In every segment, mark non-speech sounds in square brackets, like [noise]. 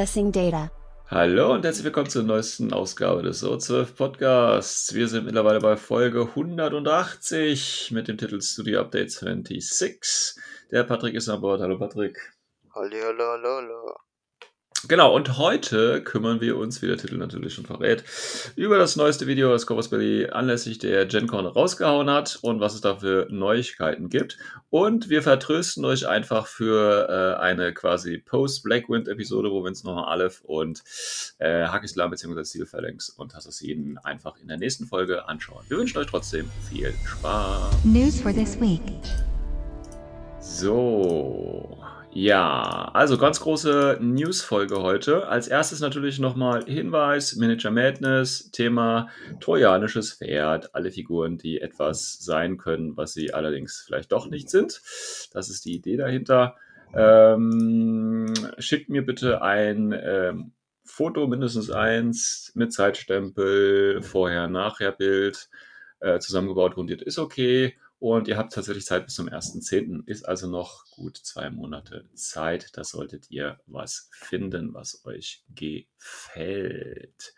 Accessing data. Hallo und herzlich willkommen zur neuesten Ausgabe des O12 Podcasts. Wir sind mittlerweile bei Folge 180 mit dem Titel Studio Update 26. Der Patrick ist an Bord. Hallo Patrick. Hallo, hallo, hallo, hallo. Genau, und heute kümmern wir uns, wie der Titel natürlich schon verrät, über das neueste Video, das Corvus Belly anlässlich der GenCon rausgehauen hat und was es da für Neuigkeiten gibt. Und wir vertrösten euch einfach für äh, eine quasi Post-Blackwind-Episode, wo wir uns nochmal Aleph und äh, Hakislam bzw. Stilphalanx und Assassinen einfach in der nächsten Folge anschauen. Wir wünschen euch trotzdem viel Spaß. News for this week. So, ja, also ganz große News-Folge heute. Als erstes natürlich nochmal Hinweis: Miniature Madness, Thema trojanisches Pferd, alle Figuren, die etwas sein können, was sie allerdings vielleicht doch nicht sind. Das ist die Idee dahinter. Ähm, schickt mir bitte ein ähm, Foto, mindestens eins, mit Zeitstempel, Vorher-Nachher-Bild, äh, zusammengebaut, rundiert ist okay. Und ihr habt tatsächlich Zeit bis zum 1.10. Ist also noch gut zwei Monate Zeit. Da solltet ihr was finden, was euch gefällt.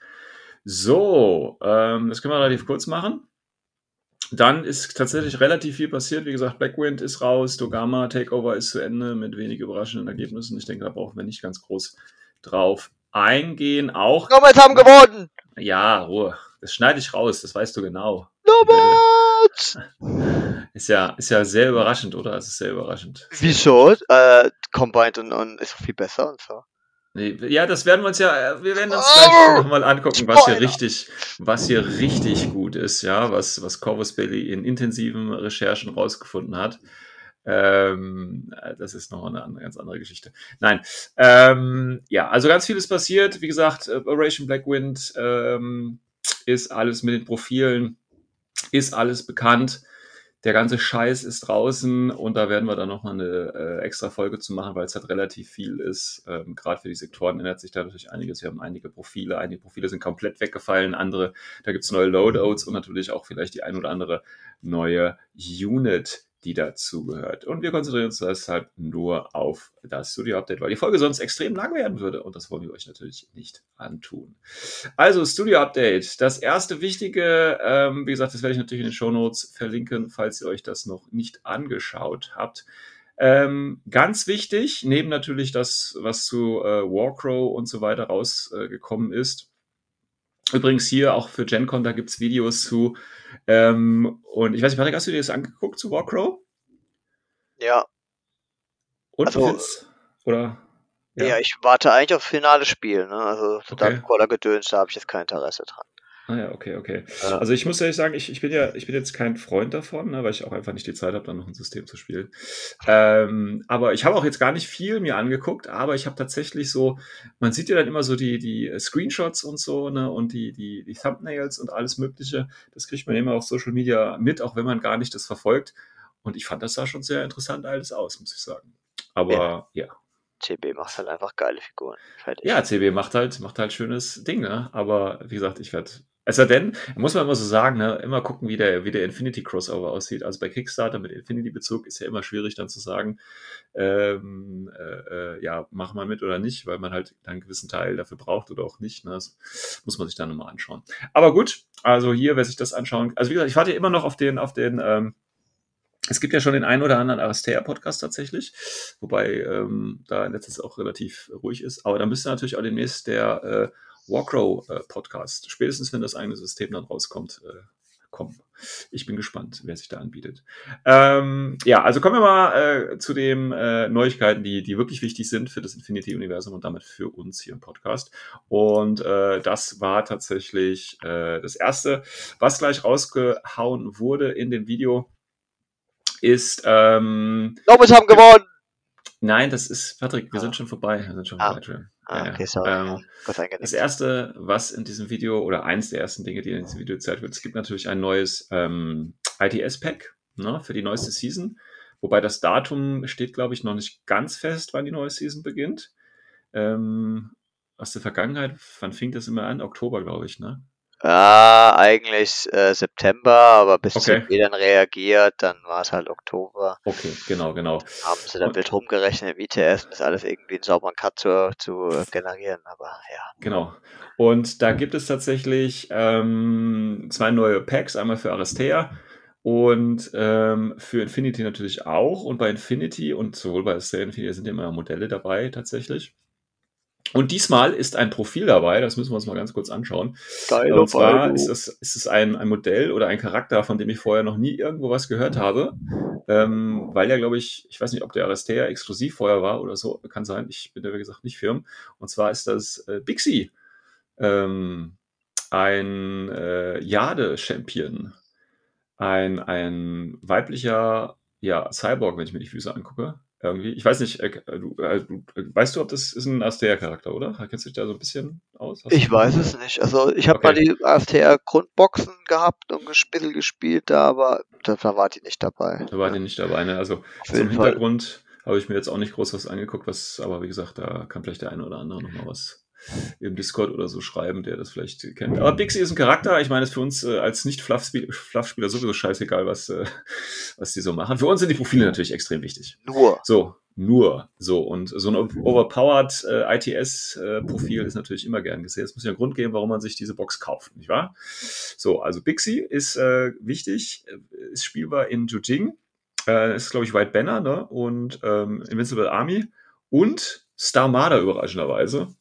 So, ähm, das können wir relativ kurz machen. Dann ist tatsächlich relativ viel passiert. Wie gesagt, Blackwind ist raus, Dogama Takeover ist zu Ende mit wenig überraschenden Ergebnissen. Ich denke, da brauchen wir nicht ganz groß drauf eingehen. Auch. Nomads haben gewonnen! Ja, Ruhe. Das schneide ich raus, das weißt du genau. Nomads! Ist ja, ist ja sehr überraschend, oder? Es ist sehr überraschend. Wieso? Äh, Combined und, und ist viel besser und so. Nee, ja, das werden wir uns ja, äh, wir werden uns Oh! gleich nochmal angucken, was hier richtig, was hier richtig gut ist, ja, was, was Corvus Belli in intensiven Recherchen rausgefunden hat. Ähm, äh, das ist noch eine, andere, ganz andere Geschichte. Nein, ähm, ja, also ganz vieles passiert. Wie gesagt, äh, Operation Blackwind ähm, ist alles mit den Profilen, ist alles bekannt. Der ganze Scheiß ist draußen und da werden wir dann nochmal eine äh, extra Folge zu machen, weil es halt relativ viel ist. Ähm, Gerade für die Sektoren ändert sich da natürlich einiges. Wir haben einige Profile, einige Profile sind komplett weggefallen, andere, da gibt es neue Loadouts und natürlich auch vielleicht die ein oder andere neue Unit, die dazugehört. Und wir konzentrieren uns deshalb nur auf das Studio-Update, weil die Folge sonst extrem lang werden würde und das wollen wir euch natürlich nicht antun. Also, Studio-Update. Das erste Wichtige, ähm, wie gesagt, das werde ich natürlich in den Shownotes verlinken, falls ihr euch das noch nicht angeschaut habt. Ähm, ganz wichtig, neben natürlich das, was zu äh, Warcrow und so weiter rausgekommen ist. Übrigens hier auch für GenCon, da gibt's Videos zu. Ähm, und ich weiß nicht, Patrick, hast du dir das angeguckt zu Warcrow? Ja. Und Also, findest- Oder? ja. ich warte eigentlich auf finale Spiel, ne? Also so Okay. Dark Caller Gedöns, da habe ich jetzt kein Interesse dran. Ah ja, okay, okay. Ja. Also ich muss ehrlich sagen, ich, ich bin ja, ich bin jetzt kein Freund davon, ne, weil ich auch einfach nicht die Zeit habe, dann noch ein System zu spielen. Ähm, aber ich habe auch jetzt gar nicht viel mir angeguckt, aber ich habe tatsächlich so, man sieht ja dann immer so die, die äh, Screenshots und so, ne, und die, die, die Thumbnails und alles Mögliche. Das kriegt man immer auf Social Media mit, auch wenn man gar nicht das verfolgt. Und ich fand das sah schon sehr interessant alles aus, muss ich sagen. Aber ja. CB macht halt einfach geile Figuren. Fertig. Ja, CB macht halt, macht halt schönes Ding, ne? Aber wie gesagt, ich werde. Also denn, muss man immer so sagen, ne, immer gucken, wie der, wie der Infinity Crossover aussieht. Also bei Kickstarter mit Infinity-Bezug ist ja immer schwierig dann zu sagen, ähm, äh, äh, ja, mach mal mit oder nicht, weil man halt einen gewissen Teil dafür braucht oder auch nicht. Ne? Das muss man sich dann nochmal anschauen. Aber gut, also hier, wer sich das anschauen, also wie gesagt, ich warte immer noch auf den, auf den, ähm, es gibt ja schon den einen oder anderen Aristea-Podcast tatsächlich, wobei ähm, da letztes auch relativ ruhig ist. Aber da müsste natürlich auch demnächst der äh, Warcrow-Podcast, spätestens wenn das eigene System dann rauskommt, äh, kommen. Ich bin gespannt, wer sich da anbietet. Ähm, ja, also kommen wir mal äh, zu den äh, Neuigkeiten, die, die wirklich wichtig sind für das Infinity-Universum und damit für uns hier im Podcast. Und äh, das war tatsächlich äh, das Erste, was gleich rausgehauen wurde in dem Video, ist ähm, Nomads haben gewonnen! Nein, das ist, Patrick, wir Ah. sind schon vorbei. Wir sind schon Ah. vorbei. Ah, Ja, okay, sorry. Ähm. Das erste, was in diesem Video oder eins der ersten Dinge, die in diesem Video gezeigt wird, es gibt natürlich ein neues ähm, ITS-Pack ne, für die neueste Season. Wobei das Datum steht, glaube ich, noch nicht ganz fest, wann die neue Season beginnt. Ähm, aus der Vergangenheit, wann fing das immer an? Oktober, glaube ich, ne? Ja, eigentlich äh, September, aber bis Okay. CP dann reagiert, dann war es halt Oktober. Okay, genau, genau. Haben sie dann Und- wild rumgerechnet im ITS, das alles irgendwie einen sauberen Cut zu, zu generieren, aber ja. Genau. Und da gibt es tatsächlich ähm, zwei neue Packs, einmal für Aristea und ähm, für Infinity natürlich auch. Und bei Infinity und sowohl bei Aristea und Infinity sind ja immer Modelle dabei tatsächlich. Und diesmal ist ein Profil dabei, das müssen wir uns mal ganz kurz anschauen. Geil, Und zwar ist es, ist es ein, ein Modell oder ein Charakter, von dem ich vorher noch nie irgendwo was gehört habe. Ähm, weil ja, glaube ich, ich weiß nicht, ob der Aristea exklusiv vorher war oder so, kann sein. Ich bin da, wie gesagt, nicht firm. Und zwar ist das äh, Bixi. Ähm, ein äh, Jade-Champion. Ein, ein weiblicher ja, Cyborg, wenn ich mir die Füße angucke. Irgendwie. Ich weiß nicht, äh, du, äh, du, äh, weißt du, ob das ist ein Astea-Charakter, oder? Kennst du dich da so ein bisschen aus? Hast Ich weiß es nicht. Also ich habe mal Okay. die AFTR-Grundboxen gehabt und gespielt, gespielt da, aber da, da war die nicht dabei. Da war die nicht dabei. Ne? Also zum. Hintergrund habe ich mir jetzt auch nicht groß was angeguckt, was, aber wie gesagt, da kann vielleicht der eine oder andere nochmal was im Discord oder so schreiben, der das vielleicht kennt. Aber Bixi ist ein Charakter. Ich meine, es ist für uns äh, als Nicht-Fluff-Spieler sowieso scheißegal, was, äh, was die so machen. Für uns sind die Profile natürlich extrem wichtig. Nur. So, nur so. Und so ein overpowered äh, ITS-Profil ist natürlich immer gern gesehen. Es muss ja einen Grund geben, warum man sich diese Box kauft, nicht wahr? So, also Bixi ist äh, wichtig, äh, ist spielbar in Jujing. Äh, ist, glaube ich, White Banner ne? und ähm, Invincible Army und Star Marder überraschenderweise.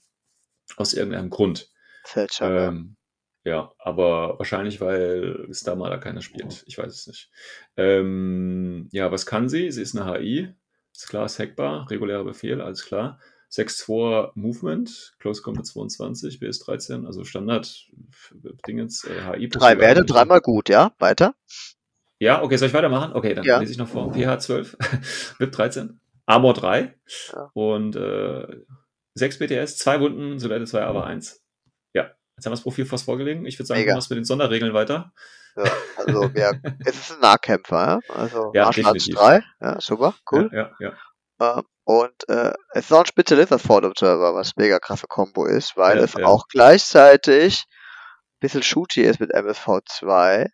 Aus irgendeinem Grund. Ja. Ähm, ja, aber wahrscheinlich, weil Star Marder keiner spielt. Ich weiß es nicht. Ähm, ja, was kann sie? Sie ist eine HI. Ist klar, ist hackbar. Regulärer Befehl, alles klar. 6-2 Movement, Close Combat 22, BS 13, also Standard Dingens, äh, HI. Drei Werte, dreimal gut, ja? Weiter? Ja, okay, soll ich weitermachen? Okay, dann Ja. lese ich noch vor. PH 12, VIP 13, Armor 3 Ja. und äh, 6 BTS, 2 Wunden, Solette 2, aber 1. Ja, jetzt haben wir das Profil fast vorgelegen. Ich würde sagen, Mega. du machst mit den Sonderregeln weiter. Ja, also [laughs] ja, es ist ein Nahkämpfer, ja? Also Ja, Martial Arts definitiv. 3, ja, super, cool. Ja, ja, ja. Ähm, und äh, es ist auch ein Spezialist als Ford Observer, was mega krasse Combo ist, weil Ja, es ja. auch gleichzeitig ein bisschen shooty ist mit MSV2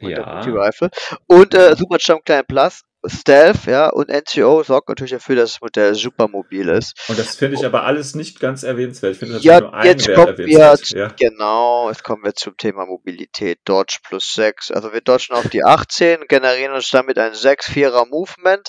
und der Ja, Multi-Rifle. Und äh, Super Jump Klein Plus, Stealth, ja, und NCO sorgt natürlich dafür, dass das Modell super mobil ist. und das finde ich aber alles nicht ganz erwähnenswert. Ich finde das Ja, nur ein jetzt Wert kommen wir zu- Ja, Genau, jetzt kommen wir zum Thema Mobilität. Dodge plus 6. Also wir dodgen auf die 18, generieren uns damit ein 6-4er Movement.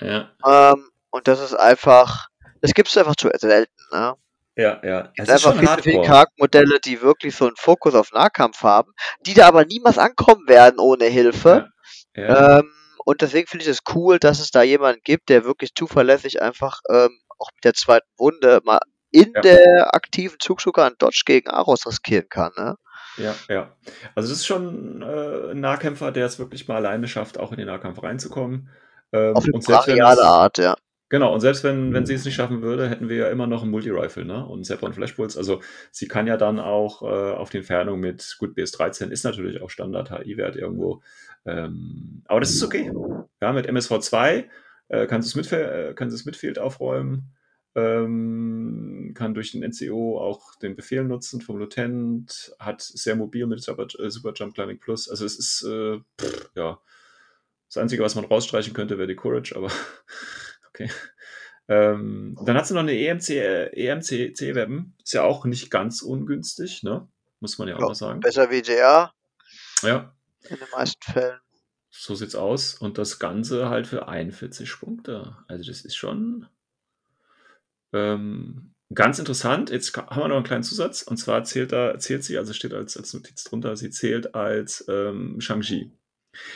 ja, Ähm, und das ist einfach, das gibt's einfach zu selten. Ne? ja. ja. Es Es ist einfach viele hardcore. Charaktermodelle, die wirklich so einen Fokus auf Nahkampf haben, die da aber niemals ankommen werden ohne Hilfe. Ja, ja. Ähm, und deswegen finde ich es cool, dass es da jemanden gibt, der wirklich zuverlässig einfach ähm, auch mit der zweiten Wunde mal in Ja. der aktiven Zug sogar einen Dodge gegen Aros riskieren kann. Ne? Ja, ja. Also das ist schon äh, ein Nahkämpfer, der es wirklich mal alleine schafft, auch in den Nahkampf reinzukommen. Ähm, Auf eine brachiale Art, ja. Genau, und selbst wenn, wenn sie es nicht schaffen würde, hätten wir ja immer noch einen Multi-Rifle, ne? Und Sepron Flashpulse. Also sie kann ja dann auch äh, auf die Entfernung mit gut BS13 ist natürlich auch Standard HI-Wert irgendwo. Ähm, aber das ist okay. Ja, mit MSV2 äh, kann sie es mit, äh, es mit Field aufräumen, ähm, kann durch den NCO auch den Befehl nutzen vom Lieutenant, hat sehr mobil mit Super, äh, Super Jump Climbing Plus. Also es ist äh, pff, ja das Einzige, was man rausstreichen könnte, wäre die Courage, aber [laughs] okay. Ähm, dann hat sie noch eine EMC, äh, EMC-Weapon. Ist ja auch nicht ganz ungünstig, ne? Muss man ja auch Ja, mal sagen. Besser wie DA Ja, in den meisten Fällen. so sieht's aus. Und das Ganze halt für 41 Punkte. Also das ist schon ähm, ganz interessant. Jetzt haben wir noch einen kleinen Zusatz. Und zwar zählt da, zählt sie, also steht als, als Notiz drunter, sie zählt als ähm, Shang-Chi.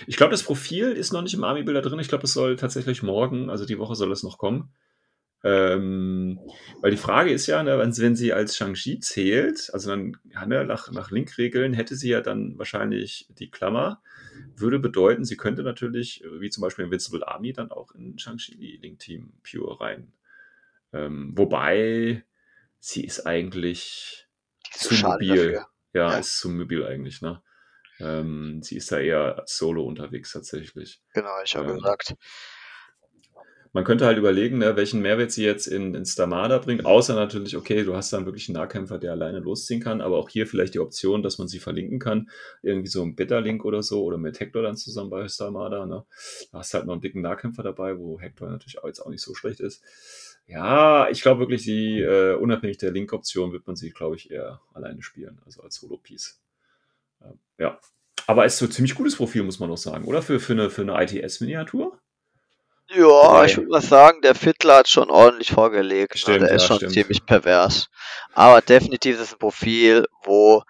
Ich glaube, das Profil ist noch nicht im Army-Bilder drin. Ich glaube, es soll tatsächlich morgen, also die Woche soll es noch kommen. Ähm, weil die Frage ist ja, ne, wenn, sie als Shang-Chi zählt, also dann ne, nach, nach Link-Regeln hätte sie ja dann wahrscheinlich die Klammer. würde bedeuten, sie könnte natürlich, wie zum Beispiel Invincible Army, dann auch in Shang-Chi Link Team Pure rein. Ähm, wobei sie ist eigentlich zu mobil. dafür. Ja, Ja. ist zu mobil eigentlich, ne? Ähm, sie ist da eher solo unterwegs tatsächlich. Genau, ich habe Ähm, gesagt. Man könnte halt überlegen, ne, welchen Mehrwert sie jetzt in, in Stamada bringt, außer natürlich, okay, du hast dann wirklich einen Nahkämpfer, der alleine losziehen kann, aber auch hier vielleicht die Option, dass man sie verlinken kann, irgendwie so ein Beta-Link oder so, oder mit Hector dann zusammen bei Stamada, ne? Da hast du halt noch einen dicken Nahkämpfer dabei, wo Hector natürlich auch jetzt auch nicht so schlecht ist. Ja, ich glaube wirklich, die, äh, unabhängig der Link-Option wird man sie, glaube ich, eher alleine spielen, also als Solo-Piece. Ja. Aber ist so ein ziemlich gutes Profil, muss man auch sagen, oder? Für, für eine, für eine ITS-Miniatur? Ja, ich würde mal sagen, der Fiddler hat schon ordentlich vorgelegt. ne? Stimmt, der ist ja, schon stimmt. ziemlich pervers. Aber definitiv ist es ein Profil, wo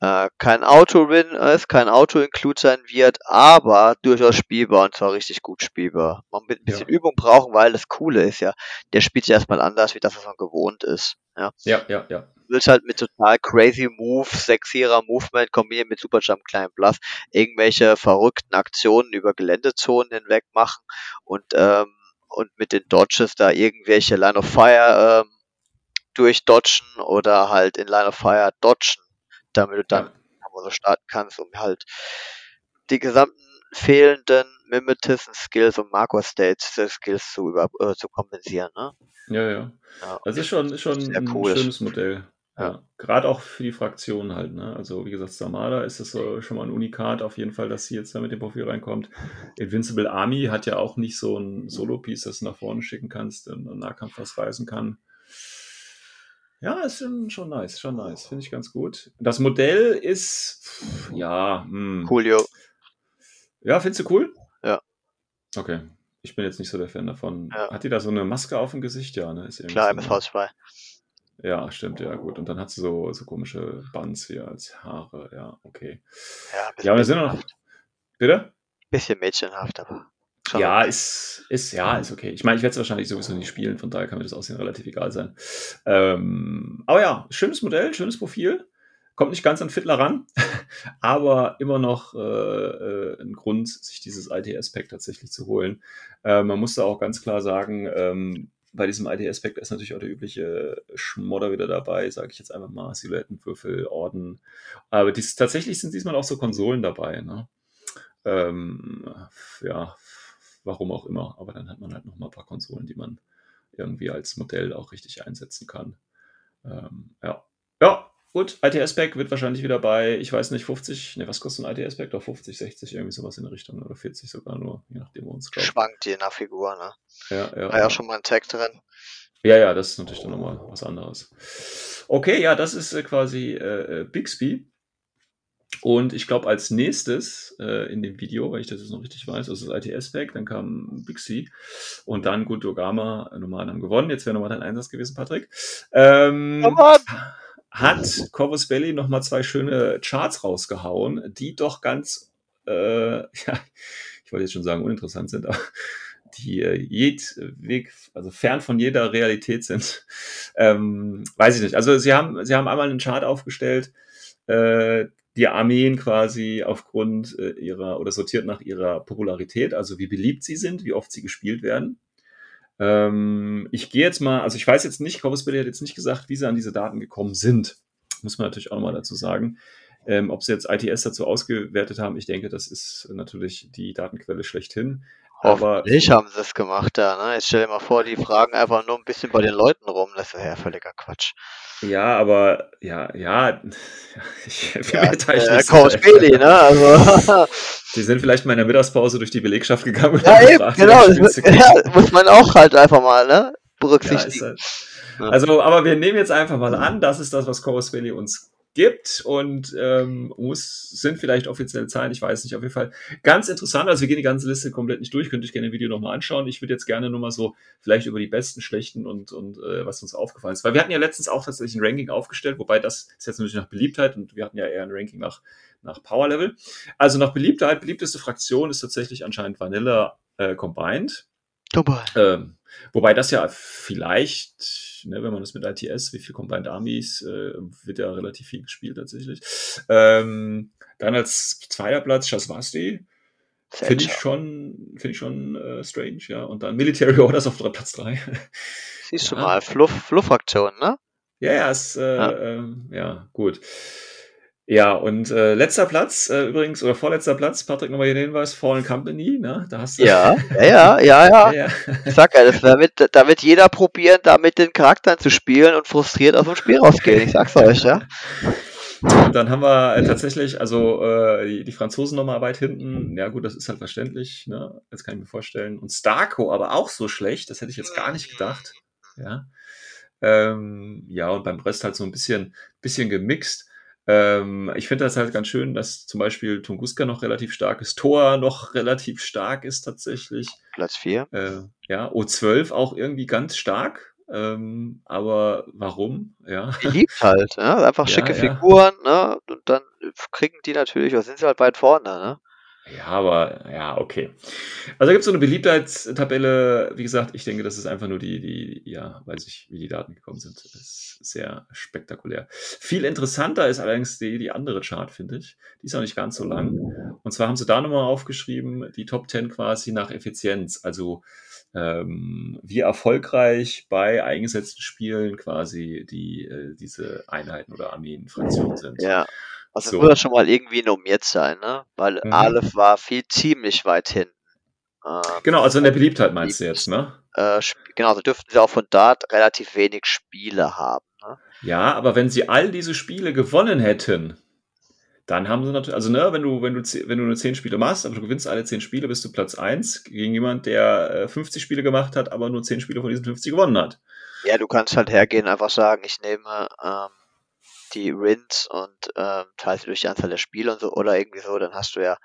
äh, kein Auto-Win ist, kein Auto-Include sein wird, aber durchaus spielbar und zwar richtig gut spielbar. Man wird ein bisschen Ja. Übung brauchen, weil das Coole ist ja, der spielt sich erstmal anders, wie das, was man gewohnt ist. Ja. Ja, ja, ja. Du willst halt mit total crazy Moves, sexierer Movement kombiniert mit Superjump, kleinen Bluff, irgendwelche verrückten Aktionen über Geländezonen hinweg machen und, ähm, und mit den Dodges da irgendwelche Line of Fire ähm, durchdodgen oder halt in Line of Fire dodgen, damit du dann Ja. so starten kannst, um halt die gesamten fehlenden Mimetism Skills und Marco States Skills zu, über, äh, zu kompensieren. Ne? Ja, ja. Ja. Das ist schon, ist schon ein cool. schönes Modell. Ja. Ja. Gerade auch für die Fraktionen halt, ne? Also wie gesagt, Samada ist das so schon mal ein Unikat auf jeden Fall, dass sie jetzt da mit dem Profil reinkommt. Invincible Army hat ja auch nicht so ein Solo-Piece, das du nach vorne schicken kannst und im Nahkampf was reißen kann. Ja, ist schon, schon nice, schon nice. Finde ich ganz gut. Das Modell ist, pff, ja, hm. Coolio. Ja, findest du cool? Ja. Okay. Ich bin jetzt nicht so der Fan davon. Ja. Hat die da so eine Maske auf dem Gesicht? Ja, ne? Ist Klar, so, MSV 2. Ja, stimmt, ja, gut. Und dann hat sie so, so komische Buns hier als Haare. Ja, okay. Ja, Ja, aber da sind noch. Bitte? Bisschen mädchenhaft, aber. Schon Ja, ist, ist, ja, ist okay. Ich meine, ich werde es wahrscheinlich sowieso nicht spielen, von daher kann mir das Aussehen relativ egal sein. Ähm, aber ja, schönes Modell, schönes Profil. Kommt nicht ganz an Fiddler ran, [laughs] aber immer noch äh, äh, ein Grund, sich dieses ITS-Pack tatsächlich zu holen. Äh, man muss da auch ganz klar sagen, ähm, bei diesem ITS-Pack ist natürlich auch der übliche Schmodder wieder dabei, sage ich jetzt einfach mal, Silhouettenwürfel, Orden. Aber dies, tatsächlich sind diesmal auch so Konsolen dabei. Ne? Ähm, ja, warum auch immer. Aber dann hat man halt noch mal ein paar Konsolen, die man irgendwie als Modell auch richtig einsetzen kann. Ähm, ja. Ja, gut. ITS-Pack wird wahrscheinlich wieder bei, ich weiß nicht, 50, ne, was kostet ein ITS-Pack? Doch 50, 60, irgendwie sowas in der Richtung. Oder 40 sogar nur, je nachdem, wo uns glaubt. Schwankt je nach Figur, ne? Ja, ja, War ja auch schon mal ein Tag drin. ja, ja, das ist natürlich dann nochmal was anderes. Okay, ja, das ist äh, quasi äh, äh, Bixby. Und ich glaube, als nächstes äh, in dem Video, weil ich das jetzt noch richtig weiß, also das ITS-Pack, dann kam Bixby und dann Gutogama äh, normal haben gewonnen. Jetzt wäre nochmal dein Einsatz gewesen, Patrick. Ähm, Oh hat Corvus Belly nochmal zwei schöne Charts rausgehauen, die doch ganz, äh, [laughs] ja, ich wollte jetzt schon sagen, uninteressant sind, aber die äh, jedweg, also fern von jeder Realität sind. Ähm, weiß ich nicht. Also sie haben, sie haben einmal einen Chart aufgestellt, äh, die Armeen quasi aufgrund äh, ihrer oder sortiert nach ihrer Popularität, also wie beliebt sie sind, wie oft sie gespielt werden. Ähm, ich gehe jetzt mal, also ich weiß jetzt nicht, Corvus hat jetzt nicht gesagt, wie sie an diese Daten gekommen sind. Muss man natürlich auch nochmal dazu sagen. Ähm, ob sie jetzt ITS dazu ausgewertet haben, ich denke, das ist natürlich die Datenquelle schlechthin. Aber Hoffentlich haben sie es gemacht da, ne? Jetzt stell dir mal vor, die fragen einfach nur ein bisschen bei den Leuten rum. Das ist ja völliger Quatsch. ja, aber ja, ja, [laughs] ich Ja, äh, Coach. Bailey, ne? Also, [laughs] Die sind vielleicht mal in der Mittagspause durch die Belegschaft gegangen und ja, eben, gefragt, genau. Das, ja, muss man auch halt einfach mal, ne? Ja, Berücksichtigen. halt. Ja. Also, aber wir nehmen jetzt einfach mal an, das ist das, was Chorus Valley uns gibt und ähm, muss, sind vielleicht offizielle Zahlen, ich weiß nicht, auf jeden Fall ganz interessant. Also wir gehen die ganze Liste komplett nicht durch, könnt ihr gerne im Video nochmal anschauen. Ich würde jetzt gerne nur mal so vielleicht über die besten, schlechten und, und äh, was uns aufgefallen ist. Weil wir hatten ja letztens auch tatsächlich ein Ranking aufgestellt, wobei das ist jetzt natürlich nach Beliebtheit und wir hatten ja eher ein Ranking nach, nach Power Level. Also nach Beliebtheit, beliebteste Fraktion ist tatsächlich anscheinend Vanilla äh, Combined. Ähm, wobei das ja vielleicht, ne, wenn man das mit ITS, wie viel Combined Armies, äh, wird ja relativ viel gespielt tatsächlich. Ähm, Dann als zweiter Platz Shaswasti. Finde ich schon, finde ich schon äh, strange, ja. Und dann Military Orders auf Platz 3. Siehst du mal, Fluff, Fluff-Aktion, ne? Ja, ja, ist, äh, ja. Äh, ja, gut. Ja, und äh, letzter Platz äh, übrigens, oder vorletzter Platz, Patrick, nochmal hier den Hinweis, Fallen Company, ne? Da hast du [laughs] ja, ja, ja, ja, ja. ja. Ich sag ja, das, da, wird, da wird jeder probieren, da mit den Charakteren zu spielen und frustriert aus dem Spiel rausgehen. Ich sag's euch, ja. Und dann haben wir äh, tatsächlich, also äh, die, die Franzosen nochmal weit hinten. Ja, gut, das ist halt verständlich, ne? Das kann ich mir vorstellen. Und Starco aber auch so schlecht, das hätte ich jetzt gar nicht gedacht. Ja. Ähm, ja, und beim Rest halt so ein bisschen, bisschen gemixt. Ähm, ich finde das halt ganz schön, dass zum Beispiel Tunguska noch relativ stark ist, Tor noch relativ stark ist tatsächlich. Platz 4. Äh, ja, O12 auch irgendwie ganz stark. Ähm, aber warum? Ja. Beliebt halt, ne? Einfach [laughs] schicke ja, ja. Figuren, ne? Und dann kriegen die natürlich, oder sind sie halt weit vorne, ne? Ja, aber ja, okay. Also gibt es so eine Beliebtheitstabelle. Wie gesagt, ich denke, das ist einfach nur die, die, ja, weiß ich, wie die Daten gekommen sind. Das ist sehr spektakulär. Viel interessanter ist allerdings die, die andere Chart, finde ich. Die ist auch nicht ganz so lang. Und zwar haben sie da nochmal aufgeschrieben, die Top 10 quasi nach Effizienz. Also ähm, wie erfolgreich bei eingesetzten Spielen quasi die, äh, diese Einheiten oder Armeen, Fraktionen sind. Ja. Also so. muss schon mal irgendwie normiert sein, ne? Weil mhm. Aleph war viel ziemlich weit hinten. Ähm, genau, also in der Beliebtheit meinst du jetzt, ne? Äh, genau, also dürften sie auch von dort relativ wenig Spiele haben. Ne? Ja, aber wenn sie all diese Spiele gewonnen hätten, dann haben sie natürlich, also ne, wenn du, wenn du, wenn du nur 10 Spiele machst, aber du gewinnst alle 10 Spiele, bist du Platz 1 gegen jemand, der 50 äh, Spiele gemacht hat, aber nur 10 Spiele von diesen 50 gewonnen hat. Ja, du kannst halt hergehen, einfach sagen, ich nehme ähm, die Wins und ähm, teilst durch die Anzahl der Spiele und so oder irgendwie so, dann hast du ja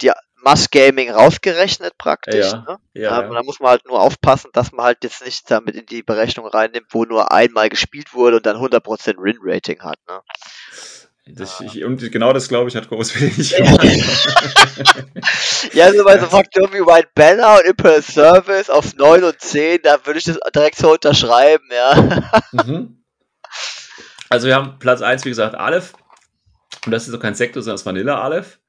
die Mass Gaming rausgerechnet praktisch. Ja, ne? ja, ja. Da muss man halt nur aufpassen, dass man halt jetzt nicht damit in die Berechnung reinnimmt, wo nur einmal gespielt wurde und dann 100% Win-Rating hat. Ne? Das, ich, und genau das, glaube ich, hat Großwille nicht [laughs] gemacht. ja, so bei so Faktoren wie White Banner und Imperial Service auf 9 und 10, da würde ich das direkt so unterschreiben, ja. mhm. Also wir haben Platz 1, wie gesagt, Aleph. Und das ist auch kein Sektor, sondern das Vanilla Aleph.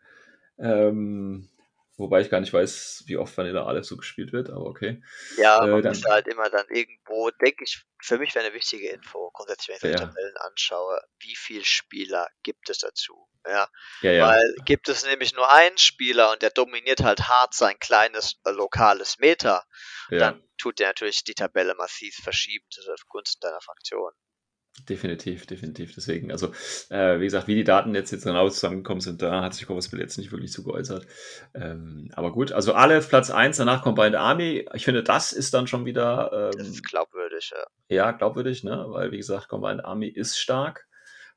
Ähm, wobei ich gar nicht weiß, wie oft Vanilla Aleph so gespielt wird, aber okay. Ja, man äh, dann, muss halt immer dann irgendwo, denke ich, für mich wäre eine wichtige Info, grundsätzlich, wenn ich ja. die Tabellen anschaue, wie viele Spieler gibt es dazu? Ja? ja, ja. Weil gibt es nämlich nur einen Spieler und der dominiert halt hart sein kleines äh, lokales Meter, ja. dann tut der natürlich die Tabelle massiv verschieben zugunsten deiner Fraktion. Definitiv, definitiv. Deswegen, also, äh, wie gesagt, wie die Daten jetzt, jetzt genau zusammengekommen sind, da hat sich Kovaspil jetzt nicht wirklich zu geäußert. Ähm, aber gut, also alle Platz 1, danach Combined Army. Ich finde, das ist dann schon wieder. Ähm, das ist glaubwürdig, ja. Ja, glaubwürdig, ne? Weil, wie gesagt, Combined Army ist stark.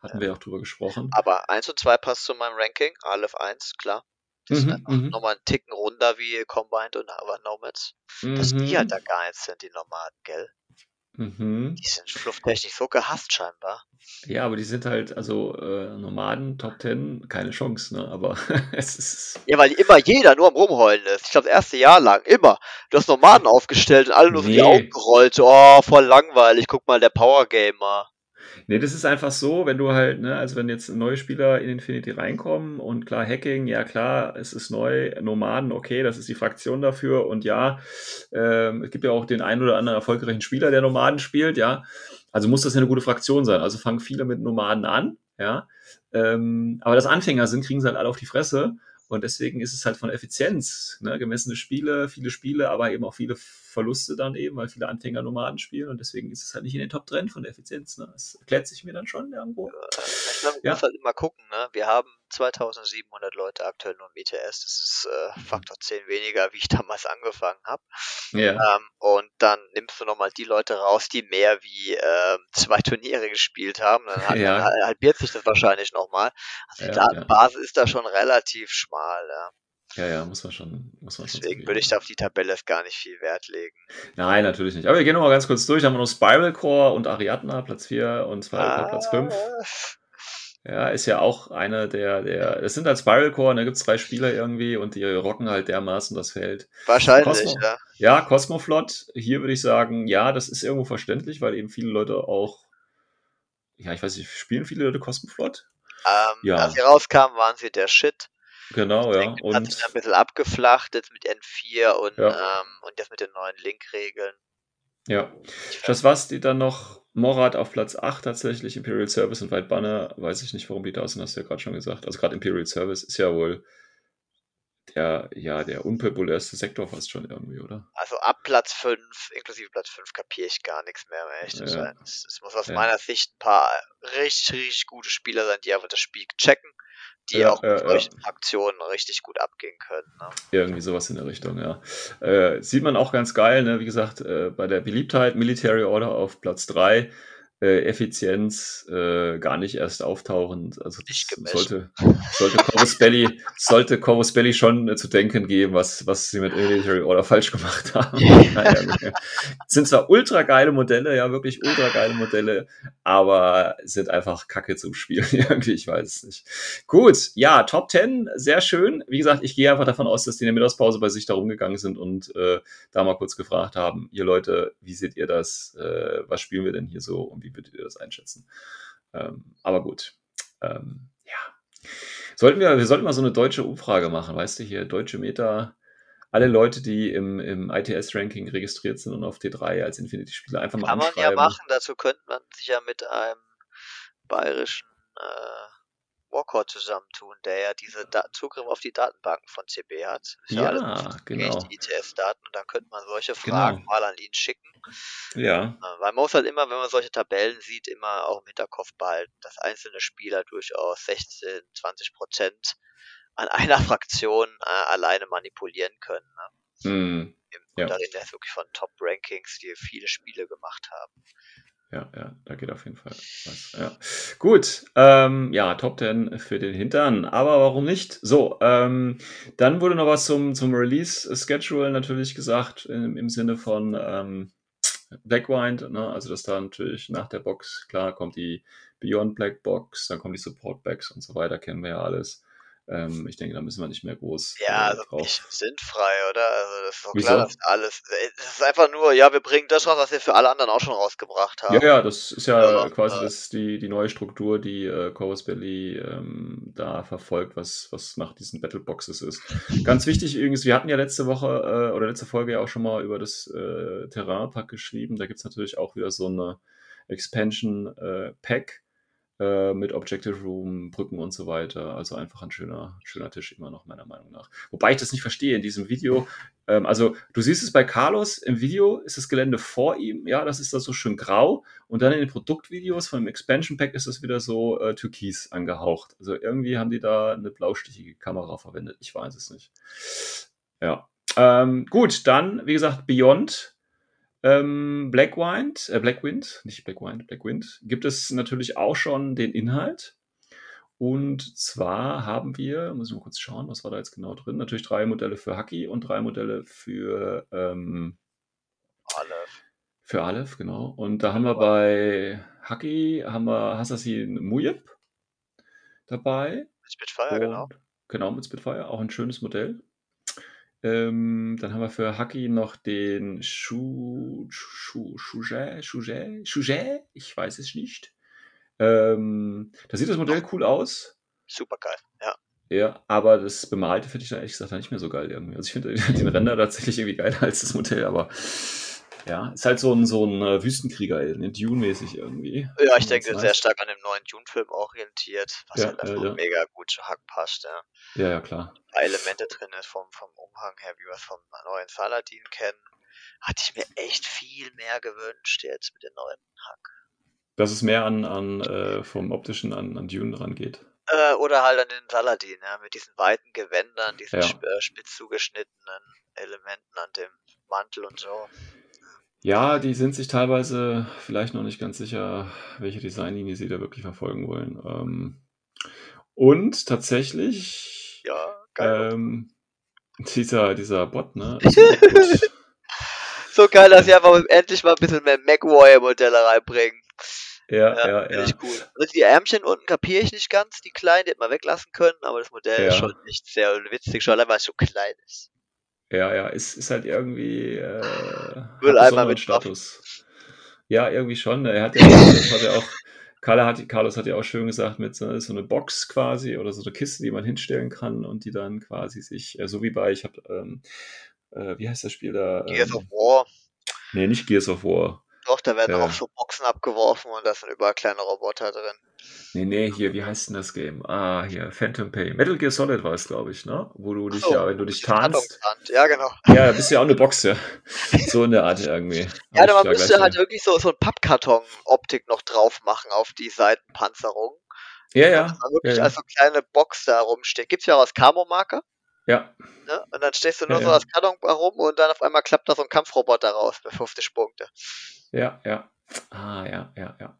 Hatten ja. wir auch drüber gesprochen. Aber 1 und 2 passt zu meinem Ranking. Aleph 1, klar. Das mhm, ist einfach mhm. nochmal einen Ticken runder wie Combined und Hava Nomads. Dass die halt mhm. da gar nicht sind, die Nomaden, gell? Mhm. Die sind flufftechnisch so gehasst scheinbar. Ja, aber die sind halt, also äh, Nomaden, Top Ten, keine Chance, ne? Aber [laughs] es ist. Ja, weil immer jeder nur am Rumheulen ist. Ich glaube, das erste Jahr lang, immer. Du hast Nomaden aufgestellt und alle nur nee. so die Augen gerollt. Oh, voll langweilig. Guck mal, der Power Gamer. Nee, das ist einfach so, wenn du halt, ne, also wenn jetzt neue Spieler in Infinity reinkommen und klar, Hacking, ja klar, es ist neu, Nomaden, okay, das ist die Fraktion dafür und ja, ähm, es gibt ja auch den einen oder anderen erfolgreichen Spieler, der Nomaden spielt, ja. Also muss das ja eine gute Fraktion sein. Also fangen viele mit Nomaden an, ja. Ähm, aber das Anfänger sind, kriegen sie halt alle auf die Fresse. Und deswegen ist es halt von Effizienz, ne? gemessene Spiele, viele Spiele, aber eben auch viele Verluste dann eben, weil viele Anfänger Nomaden spielen und deswegen ist es halt nicht in den Top Trend von der Effizienz. Ne? Das erklärt sich mir dann schon irgendwo. Man ja. muss halt immer gucken. Ne? Wir haben 2700 Leute aktuell nur im ETS. Das ist äh, Faktor 10 weniger, wie ich [laughs] damals angefangen habe. Ja. Ähm, und dann nimmst du nochmal die Leute raus, die mehr wie äh, zwei Turniere gespielt haben. Dann, hat, ja. dann halbiert sich das wahrscheinlich nochmal. Also die ja, Datenbasis ist da schon relativ schmal. Ja. Ja, ja, muss man schon. Muss man Deswegen schon würde ich da auf die Tabelle gar nicht viel Wert legen. Nein, natürlich nicht. Aber wir gehen nochmal ganz kurz durch. Da haben wir noch Spiral Core und Ariadna, Platz 4 und Spiral ah. Core, Platz 5. Ja, ist ja auch einer der, der, es sind halt Spiral Core, da gibt es drei Spieler irgendwie und die rocken halt dermaßen das Feld. Wahrscheinlich, Cosmo, ja. Ja, Cosmoflot, hier würde ich sagen, ja, das ist irgendwo verständlich, weil eben viele Leute auch, ja, ich weiß nicht, spielen viele Leute Cosmoflot? Ähm, Ja. Als sie rauskamen, waren sie der Shit. Genau, ja. das hat sich Und ein bisschen abgeflacht jetzt mit N4 und, Ja. ähm, und jetzt mit den neuen Link-Regeln. ja. Ich fand- Schaswasti dann noch Morat auf Platz 8 tatsächlich, Imperial Service und White Banner, weiß ich nicht, warum die da sind, hast du ja gerade schon gesagt. Also gerade Imperial Service ist ja wohl der, ja, der unpopulärste Sektor fast schon irgendwie, oder? Also ab Platz 5, inklusive Platz 5, kapiere ich gar nichts mehr, um ehrlich zu sein. Es, es muss aus Ja. meiner Sicht ein paar richtig, richtig gute Spieler sein, die einfach das Spiel checken, die Ja, auch ja, mit ja. solchen Aktionen richtig gut abgehen können. Ne? Irgendwie sowas in der Richtung, ja. Äh, sieht man auch ganz geil, ne? wie gesagt, äh, bei der Beliebtheit Military Order auf Platz 3, äh, Effizienz äh, gar nicht erst auftauchend. Also sollte, sollte Corvus Belly, sollte Corvus Belly schon äh, zu denken geben, was, was sie mit Military Order falsch gemacht [laughs] haben. naja, [laughs] okay. sind zwar ultra geile Modelle, ja, wirklich ultra geile Modelle, aber sind einfach Kacke zum Spielen [laughs] irgendwie, ich weiß es nicht. Gut, ja, Top 10, sehr schön. Wie gesagt, ich gehe einfach davon aus, dass die in der Mittagspause bei sich da rumgegangen sind und äh, da mal kurz gefragt haben, ihr Leute, wie seht ihr das? Äh, was spielen wir denn hier so und wie würdet ihr das einschätzen? Ähm, aber gut. Ähm, ja. Sollten wir, wir sollten mal so eine deutsche Umfrage machen, weißt du, hier, deutsche Meta, alle Leute, die im, im ITS-Ranking registriert sind und auf T3 als Infinity-Spieler einfach mal Kann man ja machen, dazu könnte man sich ja mit einem bayerischen äh, Walker zusammentun, der ja diese Da Zugriff auf die Datenbanken von CB hat. Ist Ja, alles genau. Die ITS-Daten und dann könnte man solche Fragen Genau. mal an ihn schicken. Ja, Äh, Weil man muss halt immer, wenn man solche Tabellen sieht, immer auch im Hinterkopf behalten, dass einzelne Spieler durchaus 16, 20 Prozent an [laughs] einer Fraktion äh, alleine manipulieren können. Ne? hm, Im, Ja. Und da reden wir jetzt wirklich von Top-Rankings, die viele Spiele gemacht haben. Ja, ja, da geht auf jeden Fall was. Ja. Gut, ähm, ja, Top 10 für den Hintern, aber warum nicht? So, ähm, dann wurde noch was zum, zum Release-Schedule natürlich gesagt, im, im Sinne von ähm, Blackwind, ne? also dass da natürlich nach der Box, klar, kommt die Beyond Black Box, dann kommen die Support Backs und so weiter, kennen wir ja alles. Ähm, ich denke, da müssen wir nicht mehr groß Ja, äh, also drauf. nicht sinnfrei, oder? Also das ist doch Wieso? klar, dass alles. Es ist einfach nur, ja, wir bringen das raus, was wir für alle anderen auch schon rausgebracht haben. Ja, ja, das ist ja Ja, quasi äh, das, die, die neue Struktur, die äh, Corvus Belly ähm, da verfolgt, was, was nach diesen Battleboxes ist. Ganz wichtig übrigens, wir hatten ja letzte Woche äh, oder letzte Folge ja auch schon mal über das äh, Terrain-Pack geschrieben. Da gibt's natürlich auch wieder so eine Expansion-Pack äh, mit Objective Room, Brücken und so weiter. Also einfach ein schöner, schöner Tisch immer noch, meiner Meinung nach. Wobei ich das nicht verstehe in diesem Video. Ähm, also, du siehst es bei Carlos im Video, ist das Gelände vor ihm, ja, das ist da so schön grau. Und dann in den Produktvideos von dem Expansion Pack ist es wieder so äh, türkis angehaucht. Also irgendwie haben die da eine blaustichige Kamera verwendet. Ich weiß es nicht. Ja. Ähm, gut, dann, wie gesagt, Beyond. Ähm, Blackwind, äh, Blackwind, nicht Blackwind, Blackwind, gibt es natürlich auch schon den Inhalt. Und zwar haben wir, muss ich mal kurz schauen, was war da jetzt genau drin? Natürlich drei Modelle für Haki und drei Modelle für, ähm, Alle. für Aleph, genau. Und da haben wir bei Haki, haben wir Assassin Muyeb dabei. Spitfire, genau. Und- Genau, mit Spitfire, auch ein schönes Modell. Ähm, dann haben wir für Haki noch den Shu, Shu, Shujet, Shujet, Shujet, ich weiß es nicht. Ähm, da sieht das Modell cool aus. Super geil. Ja. Ja, aber das Bemalte finde ich dann ehrlich gesagt nicht mehr so geil irgendwie. Also ich finde den Render tatsächlich irgendwie geiler als das Modell, aber ja, ist halt so ein, so ein äh, Wüstenkrieger, ne, Dune-mäßig irgendwie. Ja, ich denke, sehr stark an dem neuen Dune-Film orientiert, was Ja, halt einfach ja, mega gut zu Hack passt, ja. Ja, ja, klar. Elemente drin ist vom, vom Umhang her, wie wir es vom neuen Saladin kennen. Hatte ich mir echt viel mehr gewünscht jetzt mit den neuen Hack. Dass es mehr an, an äh, vom optischen an, an Dune rangeht. Äh, oder halt an den Saladin, ja, mit diesen weiten Gewändern, diesen Ja. sp äh, spitz zugeschnittenen Elementen an dem Mantel und so. Ja, die sind sich teilweise vielleicht noch nicht ganz sicher, welche Designlinie sie da wirklich verfolgen wollen. Ähm, und tatsächlich, Ja, ähm, dieser, dieser Bot, ne? Ist [laughs] gut. so geil, dass sie einfach endlich mal ein bisschen mehr MacWarrior-Modelle reinbringen. ja, Ja, ja, finde ja. ich cool. Also die Ärmchen unten kapiere ich nicht ganz, die kleinen, die hätte man weglassen können, aber das Modell ist Ja. schon nicht sehr witzig, schon allein weil es so klein ist. Ja, ja, ist, ist halt irgendwie äh, Will einmal mit Status. Ja, irgendwie schon. ne? Er hat ja, hat ja auch Carla hat, Carlos hat ja auch schön gesagt, mit so, so eine Box quasi oder so eine Kiste, die man hinstellen kann und die dann quasi sich, äh, so wie bei, ich habe, ähm, äh, wie heißt das Spiel da? Gears Ähm, of War. nee, nicht Gears of War. Doch, da werden Ja. auch so Boxen abgeworfen und da sind überall kleine Roboter drin. Nee, nee, hier, wie heißt denn das Game? Ah, hier, Phantom Pain. Metal Gear Solid war es, glaube ich, ne? Wo du dich so, ja, wenn du dich tarnst. Ja, genau. Ja, bist ja auch eine Box, ja. [laughs] So in der Art irgendwie. Ja, ich man da müsste halt wirklich so, so ein Pappkarton-Optik noch drauf machen auf die Seitenpanzerung. Ja, ja. Dass da wirklich ja, ja. als so kleine Box da rumsteht. Gibt's ja auch als Camo-Marke, ja. ne? Und dann stehst du nur Ja, so als Karton rum und dann auf einmal klappt da so ein Kampfroboter raus mit 50 Punkte. Ja, ja. Ah, ja, ja, ja.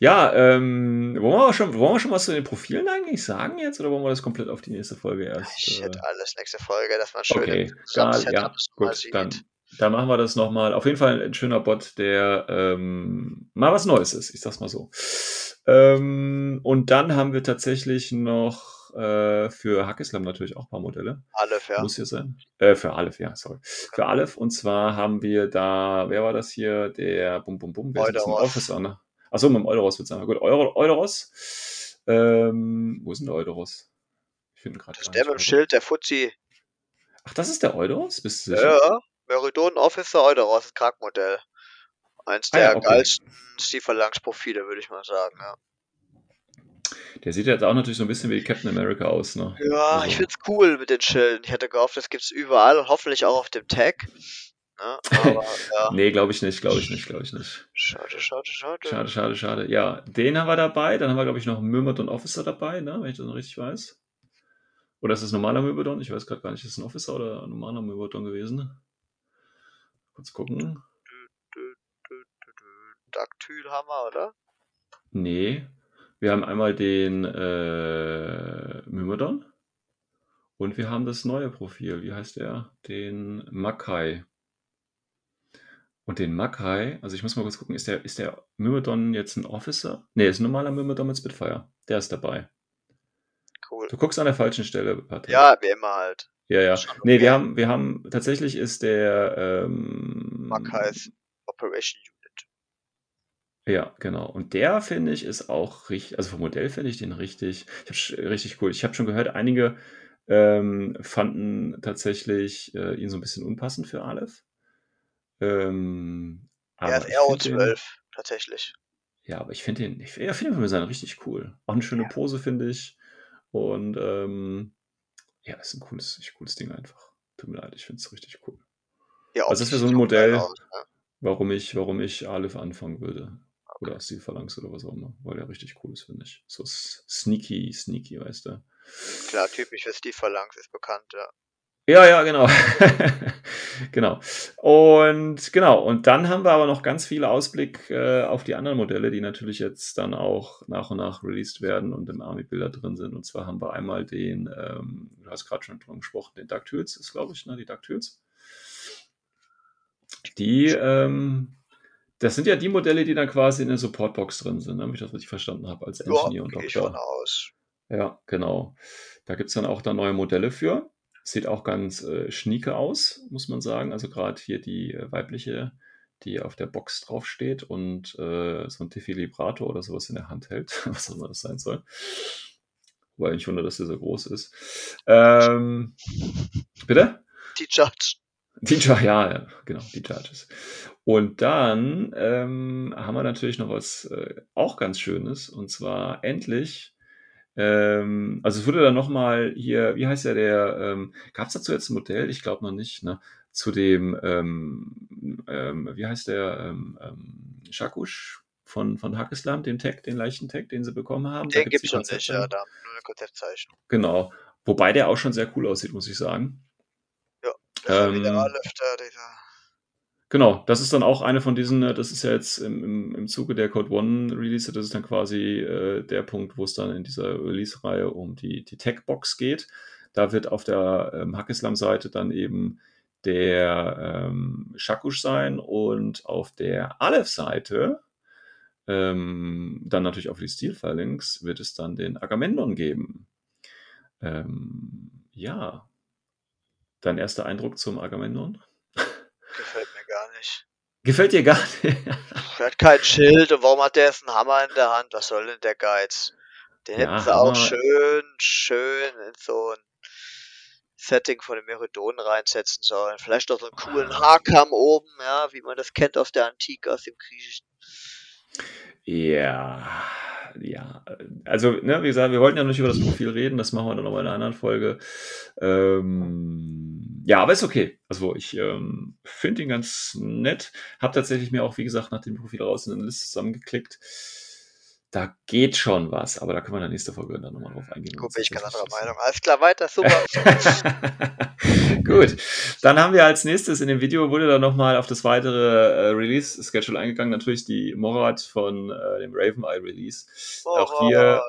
Ja, ähm, wollen wir schon, wollen wir schon was zu den Profilen eigentlich sagen jetzt oder wollen wir das komplett auf die nächste Folge erst? Shit, Äh, alles nächste Folge, dass man schön okay, da, ja, gut, dann, dann machen wir das nochmal. Auf jeden Fall ein schöner Bot, der ähm, mal was Neues ist, ich sag's mal so. Ähm, und dann haben wir tatsächlich noch äh, für Hackislam natürlich auch ein paar Modelle. Aleph, ja. Muss hier sein. Äh, für Aleph, ja, sorry. Für Aleph. Und zwar haben wir da, wer war das hier? Der Bum Bum Bum. Wer ist das? Eudoros. Officer, ne? Achso, mit dem Eudoros wird es Gut, Euro, Eudoros. Ähm, wo ist denn der Eudoros? Ich finde gerade Das ist der mit dem Schild, der Fuzzi. Ach, das ist der Eudoros? Bist du sicher? Ja, Meridon Officer Eudoros, Krankmodell. Eins Ah der ja, okay. geilsten Stiefellangsprofile, würde ich mal sagen, ja. Der sieht jetzt auch natürlich so ein bisschen wie Captain America aus, ne? Ja, Also, ich find's cool mit den Schilden. Ich hätte gehofft, das gibt's überall und hoffentlich auch auf dem Tag. Ne? Aber [laughs] ja, Nee, glaube ich nicht, glaube ich nicht, glaube ich nicht. schade, schade, schade. Schade, schade, schade. Ja, den haben wir dabei. Dann haben wir, glaube ich, noch Myrmidon Officer dabei, ne? wenn ich das noch richtig weiß. Oder ist es normaler Myrmidon? Ich weiß gerade gar nicht, ist es ein Officer oder ein normaler Myrmidon gewesen? Kurz gucken. Daktyl haben wir, oder? Nee. Wir haben einmal den äh, Myrmidon und wir haben das neue Profil. Wie heißt der? Den Makai. Und den Makai, also ich muss mal kurz gucken, ist der, ist der Myrmidon jetzt ein Officer? Nee, ist ein normaler Myrmidon mit Spitfire. Der ist dabei. Cool. Du guckst an der falschen Stelle, Patrick. Ja, wie immer halt. ja, ja. Schon Nee, okay. wir haben, wir haben, tatsächlich ist der, ähm, Makais Operation. Ja, genau. Und der finde ich ist auch richtig, also vom Modell finde ich den richtig, ich hab, richtig cool. Ich habe schon gehört, einige ähm, fanden tatsächlich äh, ihn so ein bisschen unpassend für Aleph. Ähm, Er ich den, RO12, tatsächlich. ja, aber ich finde den, ich, ja, finde seiner richtig cool. Auch eine schöne Pose, finde ich. Und ähm, ja, ist ein cooles, echt cooles Ding einfach. Tut mir leid, ich finde es richtig cool. Ja, Also das wäre so ein Modell, aus, ne? warum ich, warum ich Aleph anfangen würde. Oder Stilphalanx oder was auch immer, weil der richtig cool ist, finde ich. So sneaky, sneaky, weißt du. Klar, typisch für Steve Phalanx ist bekannt, ja. Ja, ja, genau. [laughs] genau. Und genau, und dann haben wir aber noch ganz viele Ausblick äh, auf die anderen Modelle, die natürlich jetzt dann auch nach und nach released werden und im Army-Bilder drin sind. Und zwar haben wir einmal den, ähm, du hast gerade schon drüber gesprochen, den Ducktools ist, glaube ich, ne, die Ducktools. Die, ähm, das sind ja die Modelle, die dann quasi in der Supportbox drin sind, ne, wenn ich das richtig verstanden habe, als Ja, Engineer und gehe ich von Doktor. aus. Ja, genau. Da gibt es dann auch da neue Modelle für. Sieht auch ganz äh, schnieke aus, muss man sagen. Also gerade hier die äh, weibliche, die auf der Box draufsteht und äh, so ein Defibrillator oder sowas in der Hand hält, [laughs] was auch immer das sein soll. Wobei ich wundere, dass der so groß ist. Ähm, bitte? Die Judge. Die ja, ja, genau, die Judges. Und dann ähm, haben wir natürlich noch was äh, auch ganz Schönes, und zwar endlich, ähm, also es wurde dann nochmal hier, wie heißt der, der, ähm, gab es dazu jetzt ein Modell? Ich glaube noch nicht, ne? Zu dem, ähm, ähm, wie heißt der, ähm, ähm, Shakush von, von Hackeslam, dem Tag, den leichten Tag, den sie bekommen haben. Den gibt's die schon ja, da haben wir Konzeptzeichnung. Genau. Wobei der auch schon sehr cool aussieht, muss ich sagen. Ja wieder Ähm, da, dieser. Genau, das ist dann auch eine von diesen, äh, das ist ja jetzt im, im, im Zuge der Code One Release, das ist dann quasi äh, der Punkt, wo es dann in dieser Release-Reihe um die, die Tech-Box geht. Da wird auf der ähm, Hackislam-Seite dann eben der ähm, Shakush sein und auf der Aleph-Seite, ähm, dann natürlich auf die Steel-Phalanx, wird es dann den Agamemnon geben. Ähm, ja, dein erster Eindruck zum Agamemnon? Nicht. Gefällt dir gar nicht? Er hat kein Schild und warum hat der jetzt einen Hammer in der Hand? Was soll denn der Geiz? Den Ja, hätten sie auch schön, schön in so ein Setting von den Meridonen reinsetzen sollen. Vielleicht auch so einen coolen Ah. Haarkamm oben, ja, wie man das kennt aus der Antike, aus dem Griechischen. Ja, ja. Also, ne, wie gesagt, wir wollten ja noch nicht über das Profil reden, das machen wir dann nochmal in einer anderen Folge. Ähm, ja, aber ist okay. Also, ich ähm, finde ihn ganz nett. Hab tatsächlich mir auch, wie gesagt, nach dem Profil raus eine Liste zusammengeklickt. Da geht schon was, aber da können wir in der nächsten Folge dann nochmal drauf eingehen. Gut, bin ich ganz anderer Meinung. Alles klar, weiter, super. [laughs] Gut, dann haben wir als nächstes in dem Video wurde dann nochmal auf das weitere äh, Release-Schedule eingegangen. Natürlich die Morad von äh, dem Raven Eye Release. Auch hier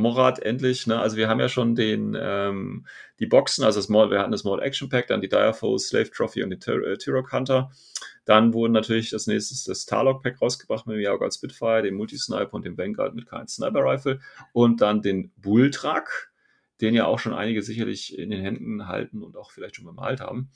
Morad endlich. Ne? Also wir haben ja schon den ähm, die Boxen, also Small, wir hatten das Small Action Pack, dann die Dire Foes, Slave Trophy und den äh, Tyrok Hunter. Dann wurden natürlich das nächste das Tarlok Pack rausgebracht mit dem Yaogal Spitfire, dem Multisniper und dem Vanguard mit keinem Sniper Rifle und dann den Bulltruck, den ja auch schon einige sicherlich in den Händen halten und auch vielleicht schon bemalt haben.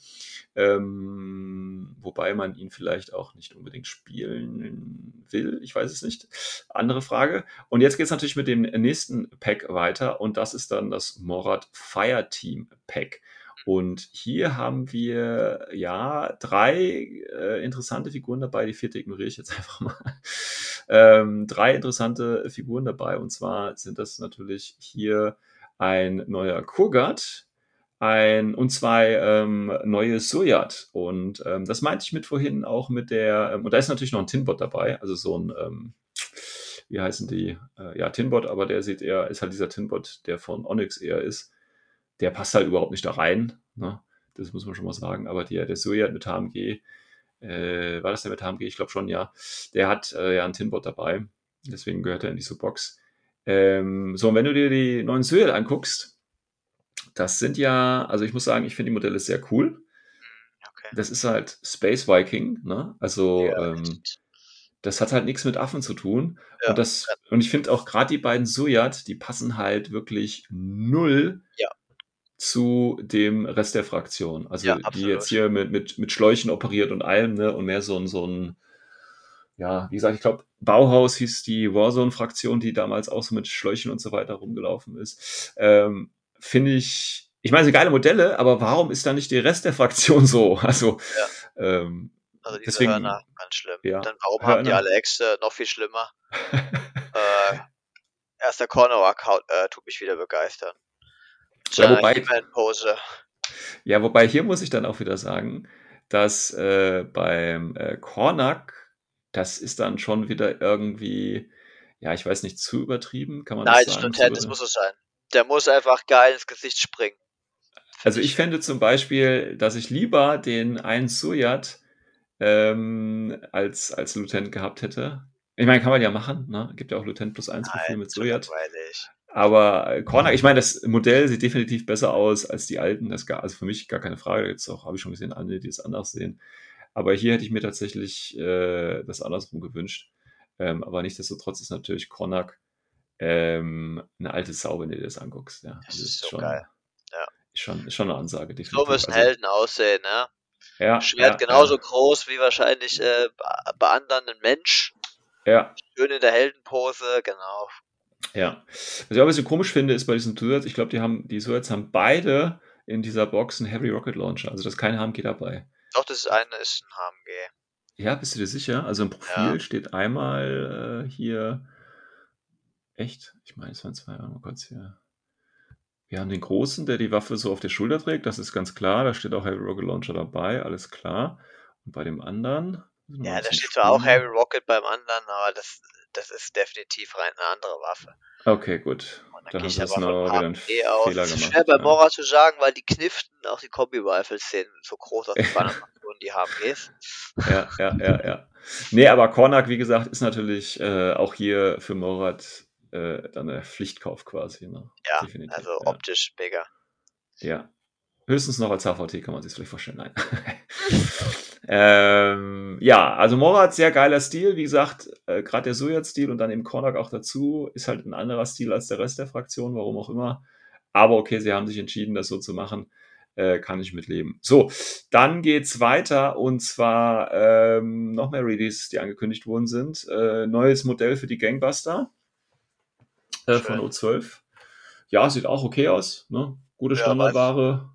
Ähm, wobei man ihn vielleicht auch nicht unbedingt spielen will. Ich weiß es nicht. Andere Frage. Und jetzt geht es natürlich mit dem nächsten Pack weiter und das ist dann das Morad Fireteam Pack. Und hier haben wir ja drei äh, interessante Figuren dabei. Die vierte ignoriere ich jetzt [laughs] einfach mal. Ähm, drei interessante Figuren dabei. Und zwar sind das natürlich hier ein neuer Kurgat, ein und zwei ähm, neue Sojat. Und ähm, das meinte ich mit vorhin auch mit der, ähm, und da ist natürlich noch ein Tinbot dabei, also so ein, ähm, wie heißen die? Äh, ja, Tinbot, aber der sieht eher, ist halt dieser Tinbot, der von Onyx eher ist. Der passt halt überhaupt nicht da rein. Ne? Das muss man schon mal sagen. Aber der, der Sojat mit HMG, äh, war das der mit HMG? Ich glaube schon, ja. Der hat äh, ja einen Tinbot dabei. Deswegen gehört er in diese Box. Ähm, so, und wenn du dir die neuen Sojat anguckst, das sind ja, also ich muss sagen, ich finde die Modelle sehr cool. Okay. Das ist halt Space Viking, ne? Also Ja, ähm, das hat halt nichts mit Affen zu tun. Ja, und, das, und ich finde auch gerade die beiden Sojat, die passen halt wirklich null Ja. zu dem Rest der Fraktion. Also die jetzt hier mit, mit, mit Schläuchen operiert und allem, ne? Und mehr so ein, so ein, ja, wie gesagt, ich glaube, Bauhaus hieß die Warzone-Fraktion, die damals auch so mit Schläuchen und so weiter rumgelaufen ist. Ähm, finde ich, ich meine, sie geile Modelle, aber warum ist da nicht der Rest der Fraktion so? [laughs] Also, ähm, Also diese deswegen- Hörner, ganz schlimm. ja, Dann warum haben die Hörner. alle Äxte? Noch viel schlimmer. [laughs] äh, erster Corner-Account äh, tut mich wieder begeistern. Ja, Seine wobei- He-Man-Pose. Ja, wobei hier muss ich dann auch wieder sagen, dass äh, beim äh, Kornak, das ist dann schon wieder irgendwie, ja, ich weiß nicht, zu übertrieben, kann man Nein, das sagen? Zu das muss es sein. Der muss einfach geil ins Gesicht springen. Also ich fände zum Beispiel, dass ich lieber den einen Suyat ähm, als, als Lieutenant gehabt hätte. Ich meine, kann man ja machen, ne? Gibt ja auch Lieutenant plus 1 Profil Nein, mit langweilig. Aber äh, Kornak, ich meine, das Modell sieht definitiv besser aus als die alten. Das gar, also für mich gar keine Frage. Jetzt auch habe ich schon gesehen, andere, die es anders sehen. Aber hier hätte ich mir tatsächlich äh, das andersrum gewünscht. Ähm, aber nichtsdestotrotz ist natürlich Kornak ähm, eine alte Sau, wenn du dir das anguckst. Ja, Das Also ist so schon, geil. Ja. Ist schon, ist schon eine Ansage, So definitiv. müssen Also, Helden aussehen, ne? ja, Schwert ja, genauso Ja, groß wie wahrscheinlich äh, bei- bei anderen ein Mensch. ja, Schön in der Heldenpose, genau. ja. Was ich auch ein bisschen komisch finde, ist bei diesen Suits, ich glaube, die haben, die Suits haben beide in dieser Box einen Heavy Rocket Launcher. Also da ist kein HMG dabei. Doch, das ist eine ist ein HMG. Ja, bist du dir sicher? Also im Profil Ja. steht einmal äh, hier. Echt? Ich meine, es waren zwei. Mal kurz hier. Wir haben den großen, der die Waffe so auf der Schulter trägt. Das ist ganz klar. Da steht auch Heavy Rocket Launcher dabei. Alles klar. Und bei dem anderen. Ja, da steht zwar auch. Heavy Rocket beim anderen, aber das, das ist definitiv rein eine andere Waffe. Okay, gut. Und dann das aber von noch wieder einen HMG aus. Fehler Das ist gemacht. schwer bei ja. Mora zu sagen, weil die Kniften, auch die Kombi-Rifles sehen so groß aus [laughs] bei Animationen, die HMGs. ja, ja, ja, ja. Nee, aber Kornak, wie gesagt, ist natürlich äh, auch hier für Morat äh, dann ein Pflichtkauf quasi. Ne? Ja, Definitiv, also ja. optisch mega. Ja. Höchstens noch als HVT kann man sich vielleicht vorstellen. Nein. [laughs] ähm, ja, also Morat, sehr geiler Stil. Wie gesagt, äh, gerade der Sojat-Stil und dann eben Kornak auch dazu, ist halt ein anderer Stil als der Rest der Fraktion, warum auch immer. Aber okay, sie haben sich entschieden, das so zu machen. äh, kann ich mitleben. So, dann geht's weiter und zwar ähm, noch mehr Releases, die angekündigt worden sind. Äh, neues Modell für die Gangbuster äh, von O12. Ja, sieht auch okay aus. Ne? Gute Ja, Standardware.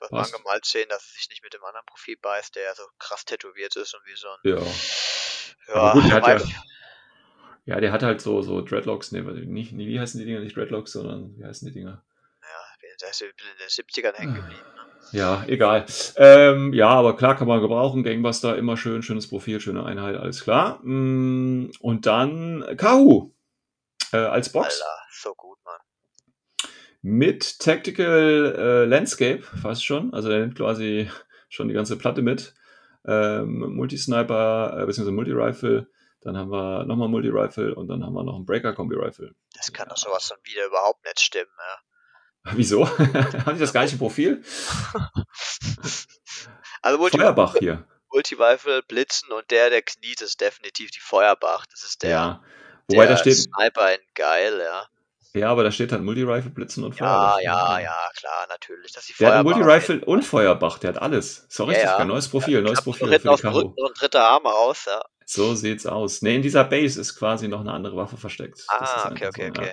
Muss man Passt. angemalt sehen, dass es sich nicht mit dem anderen Profil beißt, der ja so krass tätowiert ist und wie so ein. Ja. Ja, Aber gut, der hat ja, ja, der hat halt so, so Dreadlocks, ne, nicht, nie, wie heißen die Dinger? Nicht Dreadlocks, sondern wie heißen die Dinger? ja, der ist in den 70ern hängen geblieben. Ja, egal. Ähm, ja, aber klar kann man gebrauchen. Gangbuster, immer schön, schönes Profil, schöne Einheit, alles klar. Mm, Und dann Kahu äh, als Box Alter, so gut, Mann. Mit Tactical äh, Landscape, fast schon. Also der nimmt quasi schon die ganze Platte mit. Ähm, Multisniper, äh, beziehungsweise Multi-Rifle. Dann haben wir nochmal Multi-Rifle und dann haben wir noch ein Breaker-Kombi-Rifle. Das kann doch sowas von wieder überhaupt nicht stimmen, ja. [laughs] Wieso? [laughs] Haben die das gleiche Profil? [laughs] Also Multi Feuerbach hier. Multi-Rifle, Blitzen und der, der kniet, ist definitiv die Feuerbach. Das ist der, Ja. Wobei der da steht, Sniper in geil, ja. Ja, aber da steht halt Multi-Rifle, Blitzen und Ja, Feuerbach. ja, ja, klar, natürlich. Das ist die Der hat Feuerbach. Multi-Rifle und Feuerbach, der hat alles. So richtig ja. geil. Neues Profil, neues Klappt Profil für aus Karo. Rücken ein dritter Arm raus, ja. So sieht's aus. Ne, in dieser Base ist quasi noch eine andere Waffe versteckt. Ah, okay, okay, so, okay.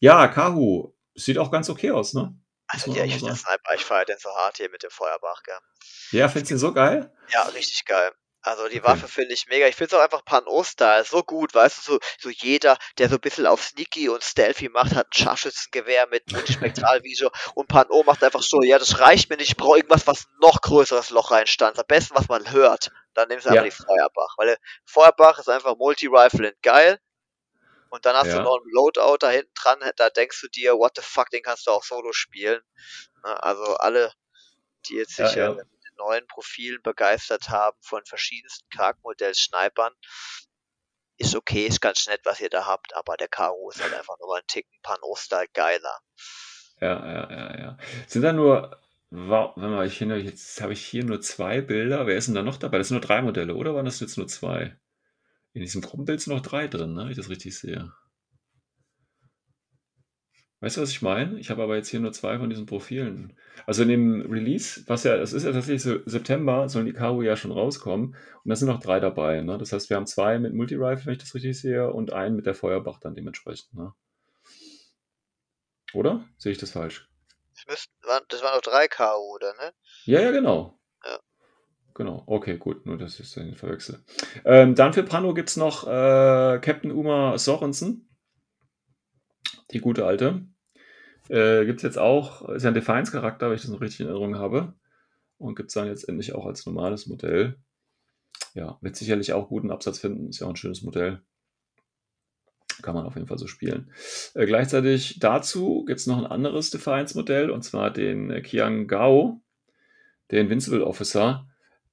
Ja, ja Kahu sieht auch ganz okay aus, ne? Also ja, ich finde den. Sniper, ich feiere den so hart hier mit dem Feuerbach, gell. Ja, findest du ihn so geil? Ja, richtig geil. Also die. Waffe finde ich mega. Ich finde es auch einfach Pan-O-Style so gut, weißt du, so, so jeder, der so ein bisschen auf Sneaky und Stealthy macht, hat ein Scharfschützengewehr mit Multispektralvisor und Pan-O macht einfach so, ja, das reicht mir nicht, ich brauche irgendwas, was ein noch größeres Loch reinstanzt. Am besten, was man hört. Dann nimmst du einfach Ja. die Feuerbach. Weil der Feuerbach ist einfach Multi-Rifle und geil. Und dann hast Ja. du noch einen Loadout da hinten dran, da denkst du dir, what the fuck, den kannst du auch solo spielen. Ne, Also alle, die jetzt Ja, sich ja, neuen Profilen begeistert haben von verschiedensten Charaktermodell-Snipern, ist okay, ist ganz nett, was ihr da habt, aber der Karo ist halt einfach nur ein Ticken Pan-O-Style geiler. Ja, ja, ja, ja. Sind da nur, warte mal, ich finde, jetzt habe ich hier nur zwei Bilder. Wer ist denn da noch dabei? Das sind nur drei Modelle, oder waren das jetzt nur zwei? In diesem Gruppenbild sind noch drei drin, ne? wenn ich das richtig sehe. Weißt du, was ich meine? Ich habe aber jetzt hier nur zwei von diesen Profilen. Also in dem Release, was ja, es ist ja tatsächlich so September, sollen die Karu ja schon rauskommen. Und da sind noch drei dabei. Ne? Das heißt, wir haben zwei mit Multi-Rifle, wenn ich das richtig sehe, und einen mit der Feuerbach dann dementsprechend. Ne? Oder? Sehe ich das falsch? Das, müssten, waren, das waren doch drei Karo, oder ne? Ja, ja, genau. Ja. Genau, okay, gut, nur dass ich es nicht verwechsel. Ähm, dann für Pano gibt es noch äh, Captain Uma Sorensen. Die gute alte. Äh, gibt es jetzt auch, ist ja ein Defiance-Charakter, wenn ich das noch richtig in Erinnerung habe. Und gibt es dann jetzt endlich auch als normales Modell. Ja, wird sicherlich auch guten Absatz finden. Ist ja auch ein schönes Modell. Kann man auf jeden Fall so spielen. Äh, gleichzeitig dazu gibt es noch ein anderes Defiance-Modell, und zwar den äh, Kiang Gao, der Invincible Officer.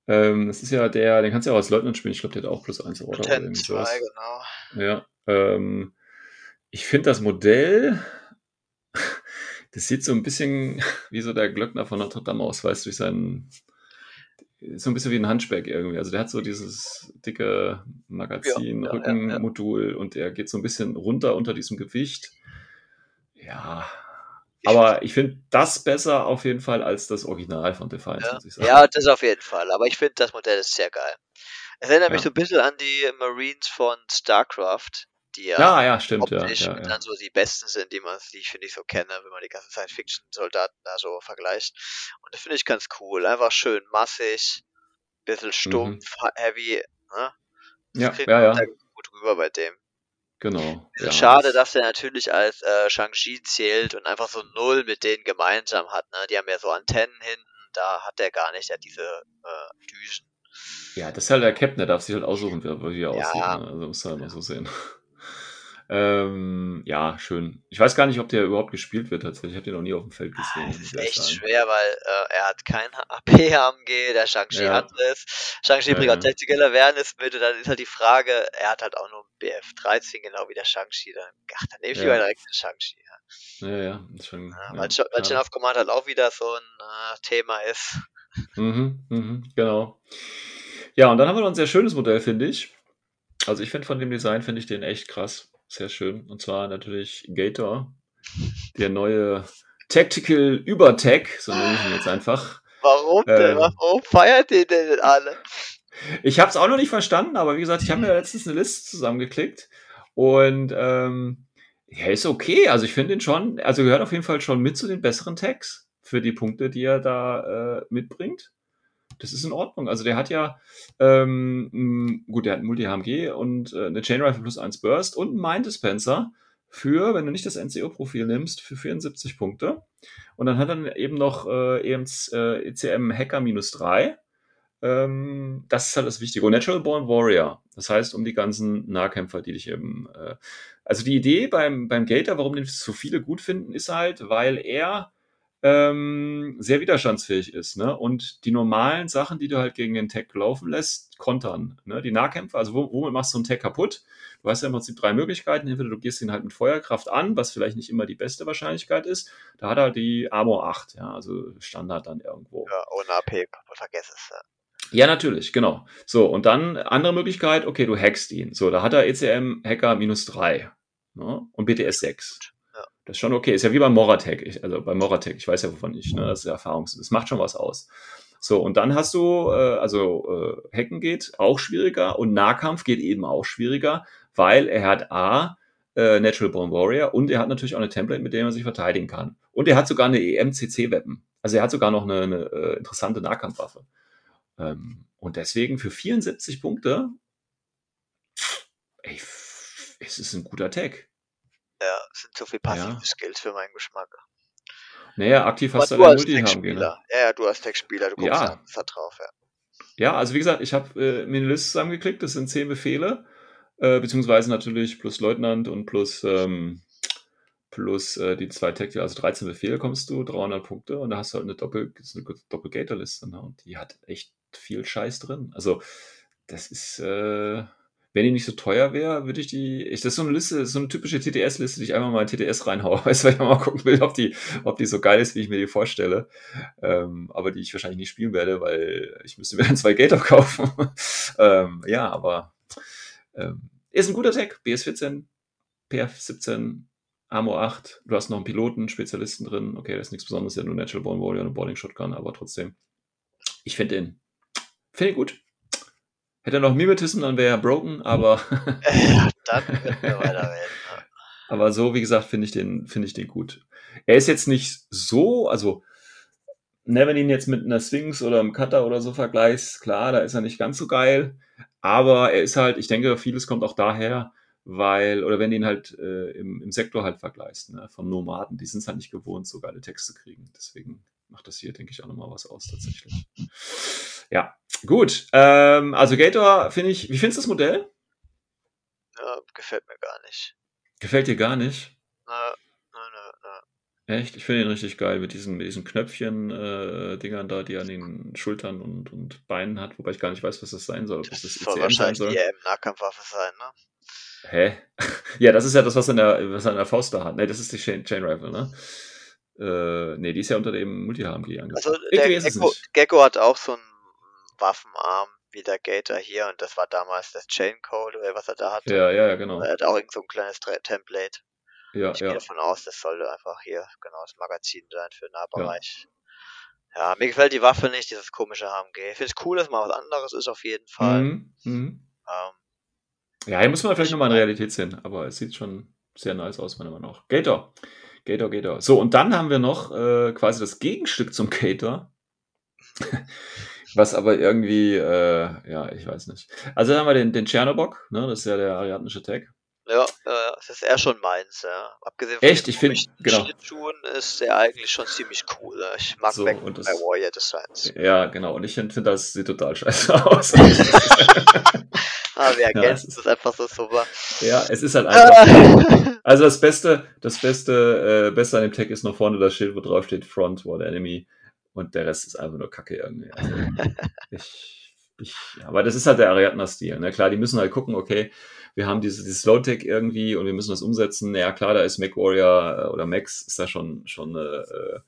Ähm, das ist ja der, den kannst du ja auch als Leutnant spielen. Ich glaube, der hat auch plus eins oder oder irgendwie 2, sowas. genau. Ja, ähm, ich finde das Modell, das sieht so ein bisschen [laughs] wie so der Glöckner von Notre Dame aus, weißt du, durch seinen, so ein bisschen wie ein Hunchback irgendwie. Also der hat so dieses dicke Magazin, Ja, ja, ja, Rückenmodul und er geht so ein bisschen runter unter diesem Gewicht. Ja, aber ich finde das besser auf jeden Fall als das Original von Defiance, Ja. muss ich sagen. ja, das auf jeden Fall. Aber ich finde, das Modell ist sehr geil. Es erinnert mich Ja. so ein bisschen an die Marines von StarCraft, die ja, Ja, ja, stimmt, optisch ja, ja. dann so die besten sind, die man, die ich finde ich so kenne, wenn man die ganzen Science-Fiction-Soldaten da so vergleicht. Und das finde ich ganz cool. Einfach schön massig, bisschen stumpf, heavy, ne? Das Mhm. Ja, kriegt ja, man ja, da gut rüber bei dem. genau. Bisschen Ja, schade, das- dass der natürlich als äh, Shang-Chi zählt und einfach so null mit denen gemeinsam hat. Ne? Die haben ja so Antennen hinten, da hat der gar nicht, der hat diese äh, Düsen. Ja, das ist halt der Captain, der darf sich halt aussuchen, wie, er aussieht. Ne? Also muss halt mal so sehen. Ähm, ja, schön. Ich weiß gar nicht, ob der überhaupt gespielt wird tatsächlich. Ich habe den noch nie auf dem Feld Ah, gesehen. Es muss ist echt sagen. schwer, weil äh, er hat kein AP-AMG, der Shang-Chi Ja. hat es. Shang-Chi Ja, bringt ja. auch Tactical Awareness mit und dann ist halt die Frage, er hat halt auch nur ein BF13, genau wie der Shang-Chi. Dann, ach, dann nehme ich Ja. lieber direkt den Shang-Chi. Ja. Ja, ja, ist schon. Ja, ja, weil weil Chain of Command halt auch wieder so ein äh, Thema ist. Mhm, mhm, genau. Ja, und dann haben wir noch ein sehr schönes Modell, finde ich. Also ich finde von dem Design, finde ich den echt krass. Sehr schön. Und zwar natürlich Gator, der neue Tactical Übertech, so nenne ich ihn jetzt einfach. Warum denn? Ähm. Warum feiert ihr denn alle? Ich habe es auch noch nicht verstanden, aber wie gesagt, ich habe mir letztens eine Liste zusammengeklickt und ähm, ja, ist okay. Also ich finde ihn schon, also gehört auf jeden Fall schon mit zu den besseren Tags für die Punkte, die er da äh, mitbringt. Das ist in Ordnung. Also der hat ja, ähm, gut, der hat ein Multi-HMG und äh, eine Chain Rifle plus 1 Burst und einen Mind Dispenser für, wenn du nicht das NCO-Profil nimmst, für 74 Punkte. Und dann hat er eben noch äh, EMC, äh, ECM Hacker minus 3. Ähm, das ist halt das Wichtige. Und Natural Born Warrior. Das heißt, um die ganzen Nahkämpfer, die dich eben. Äh, also die Idee beim, beim Gator, warum den so viele gut finden, ist halt, weil er ähm, sehr widerstandsfähig ist. Ne? Und die normalen Sachen, die du halt gegen den Tech laufen lässt, kontern. Ne? Die Nahkämpfer, also wo, womit machst du einen Tech kaputt? Du hast ja im Prinzip drei Möglichkeiten. Entweder du gehst ihn halt mit Feuerkraft an, was vielleicht nicht immer die beste Wahrscheinlichkeit ist. Da hat er die Armor 8, ja, also Standard dann irgendwo. Ja, ohne AP, vergiss es. Ja. Ja, natürlich, genau. So, und dann andere Möglichkeit, okay, du hackst ihn. So, da hat er ECM Hacker minus 3 ne? und BTS 6. Das ist schon okay. Ist ja wie beim Moratec. Ich, also beim Moratec, ich weiß ja wovon ich, ne? Das ist ja Erfahrungs. Das macht schon was aus. So, und dann hast du, äh, also äh, Hacken geht auch schwieriger und Nahkampf geht eben auch schwieriger, weil er hat A, äh, Natural Born Warrior und er hat natürlich auch eine Template, mit der man sich verteidigen kann. Und er hat sogar eine EMCC-Weapon. Also er hat sogar noch eine, eine äh, interessante Nahkampfwaffe. Ähm, und deswegen für 74 Punkte, ey, es ist ein guter Tag. Ja, sind zu viel passive Ja. Skills für meinen Geschmack. Naja, aktiv hast du Aber ja du als haben gehen. Tech-Spieler. Ja, ja, du als Tech-Spieler, du guckst Ja. da drauf, ja. Ja, also wie gesagt, ich habe äh, mir eine Liste zusammengeklickt, das sind zehn Befehle, äh, beziehungsweise natürlich plus Leutnant und plus, ähm, plus äh, die zwei Tactical, also 13 Befehle kommst du, 300 Punkte und da hast du halt eine Doppel, eine Doppel-Gator-Liste ne? und die hat echt viel Scheiß drin. Also das ist, äh, wenn die nicht so teuer wäre, würde ich die, ich, das ist so eine Liste, so eine typische TTS-Liste, die ich einfach mal in TTS reinhaue, [laughs] weißt du, weil ich mal gucken will, ob die, ob die so geil ist, wie ich mir die vorstelle. Ähm, aber die ich wahrscheinlich nicht spielen werde, weil ich müsste mir dann zwei Gator kaufen. [laughs] ähm, ja, aber ähm, ist ein guter Tag. BS14, PF17, Armor 8. Du hast noch einen Piloten, Spezialisten drin. Okay, das ist nichts Besonderes, ja nur Natural Born Warrior und Boarding Shotgun, aber trotzdem. Ich finde den, finde ihn gut. Hätte er noch Mimetism, dann wäre er broken, aber, [laughs] ja, dann [laughs] können wir weiterreden. Aber so, wie gesagt, finde ich den, finde ich den gut. Er ist jetzt nicht so, also, ne, wenn ihn jetzt mit einer Sphinx oder einem Cutter oder so vergleichst, klar, da ist er nicht ganz so geil, aber er ist halt, ich denke, vieles kommt auch daher, weil, oder wenn du ihn halt äh, im, im Sektor halt vergleichst, ne, von Nomaden, die sind es halt nicht gewohnt, so geile Texte kriegen. Deswegen macht das hier, denke ich, auch nochmal was aus, tatsächlich. Ja, gut. Ähm, also Gator finde ich, wie findest du das Modell? Ja, gefällt mir gar nicht. Gefällt dir gar nicht? Na, na, na, na. Echt? Ich finde ihn richtig geil mit diesen, mit diesen Knöpfchen-Dingern da, die er an den Schultern und, und Beinen hat, wobei ich gar nicht weiß, was das sein soll. Das das, soll ECM sein wahrscheinlich soll. die EM-Nahkampfwaffe sein, ne? Hä? [laughs] ja, das ist ja das, was er in der, was er in der Faust da hat. Ne, das ist die Chain, Chain Rifle, ne? Äh, nee, die ist ja unter dem Multi-HMG angebracht. Also der Gecko. Gecko hat auch so einen Waffenarm wie der Gator hier und das war damals das Chain Code oder was er da hatte. Ja, ja, ja, genau. Er hat auch irgend so ein kleines Template. Ja, Ich gehe ja. davon aus, das sollte einfach hier genau das Magazin sein für den Nahbereich. Ja. mir gefällt die Waffe nicht, dieses komische HMG. Ich finde es cool, dass mal was anderes ist auf jeden Fall. Mhm, mhm. Ähm, Ja, hier muss man vielleicht nochmal in Realität sehen, aber es sieht schon sehr nice aus, meiner Meinung nach. Gator. Gator, Gator. So, und dann haben wir noch äh, quasi das Gegenstück zum Gator. [laughs] Was aber irgendwie, äh, ja, ich weiß nicht. Also dann haben wir den, den Tschernobok, ne, das ist ja der ariadnische Tag. ja, äh, das ist eher schon meins, ja. Abgesehen Echt? den Ich find- komischen genau. Schlittschuhen ist der eigentlich schon ziemlich cool. ja. Ich mag So, Back und das- bei Warrior Designs. Ja, genau. Und ich finde, find, das sieht total scheiße [laughs] aus. [laughs] Ah, wir Ja, ergänzen es das einfach so super. ja, es ist halt einfach. [laughs] Also das Beste, das Beste, äh, Beste an dem Tag ist noch vorne das Schild, wo drauf steht Front War Enemy und der Rest ist einfach nur Kacke irgendwie. Also, [laughs] ich, ich, aber das ist halt der Ariadna-Stil. Ne? Klar, die müssen halt gucken, okay, wir haben dieses, dieses Low-Tech irgendwie und wir müssen das umsetzen. Ja, klar, da ist Mac Warrior äh, oder Max ist da schon, schon eine äh,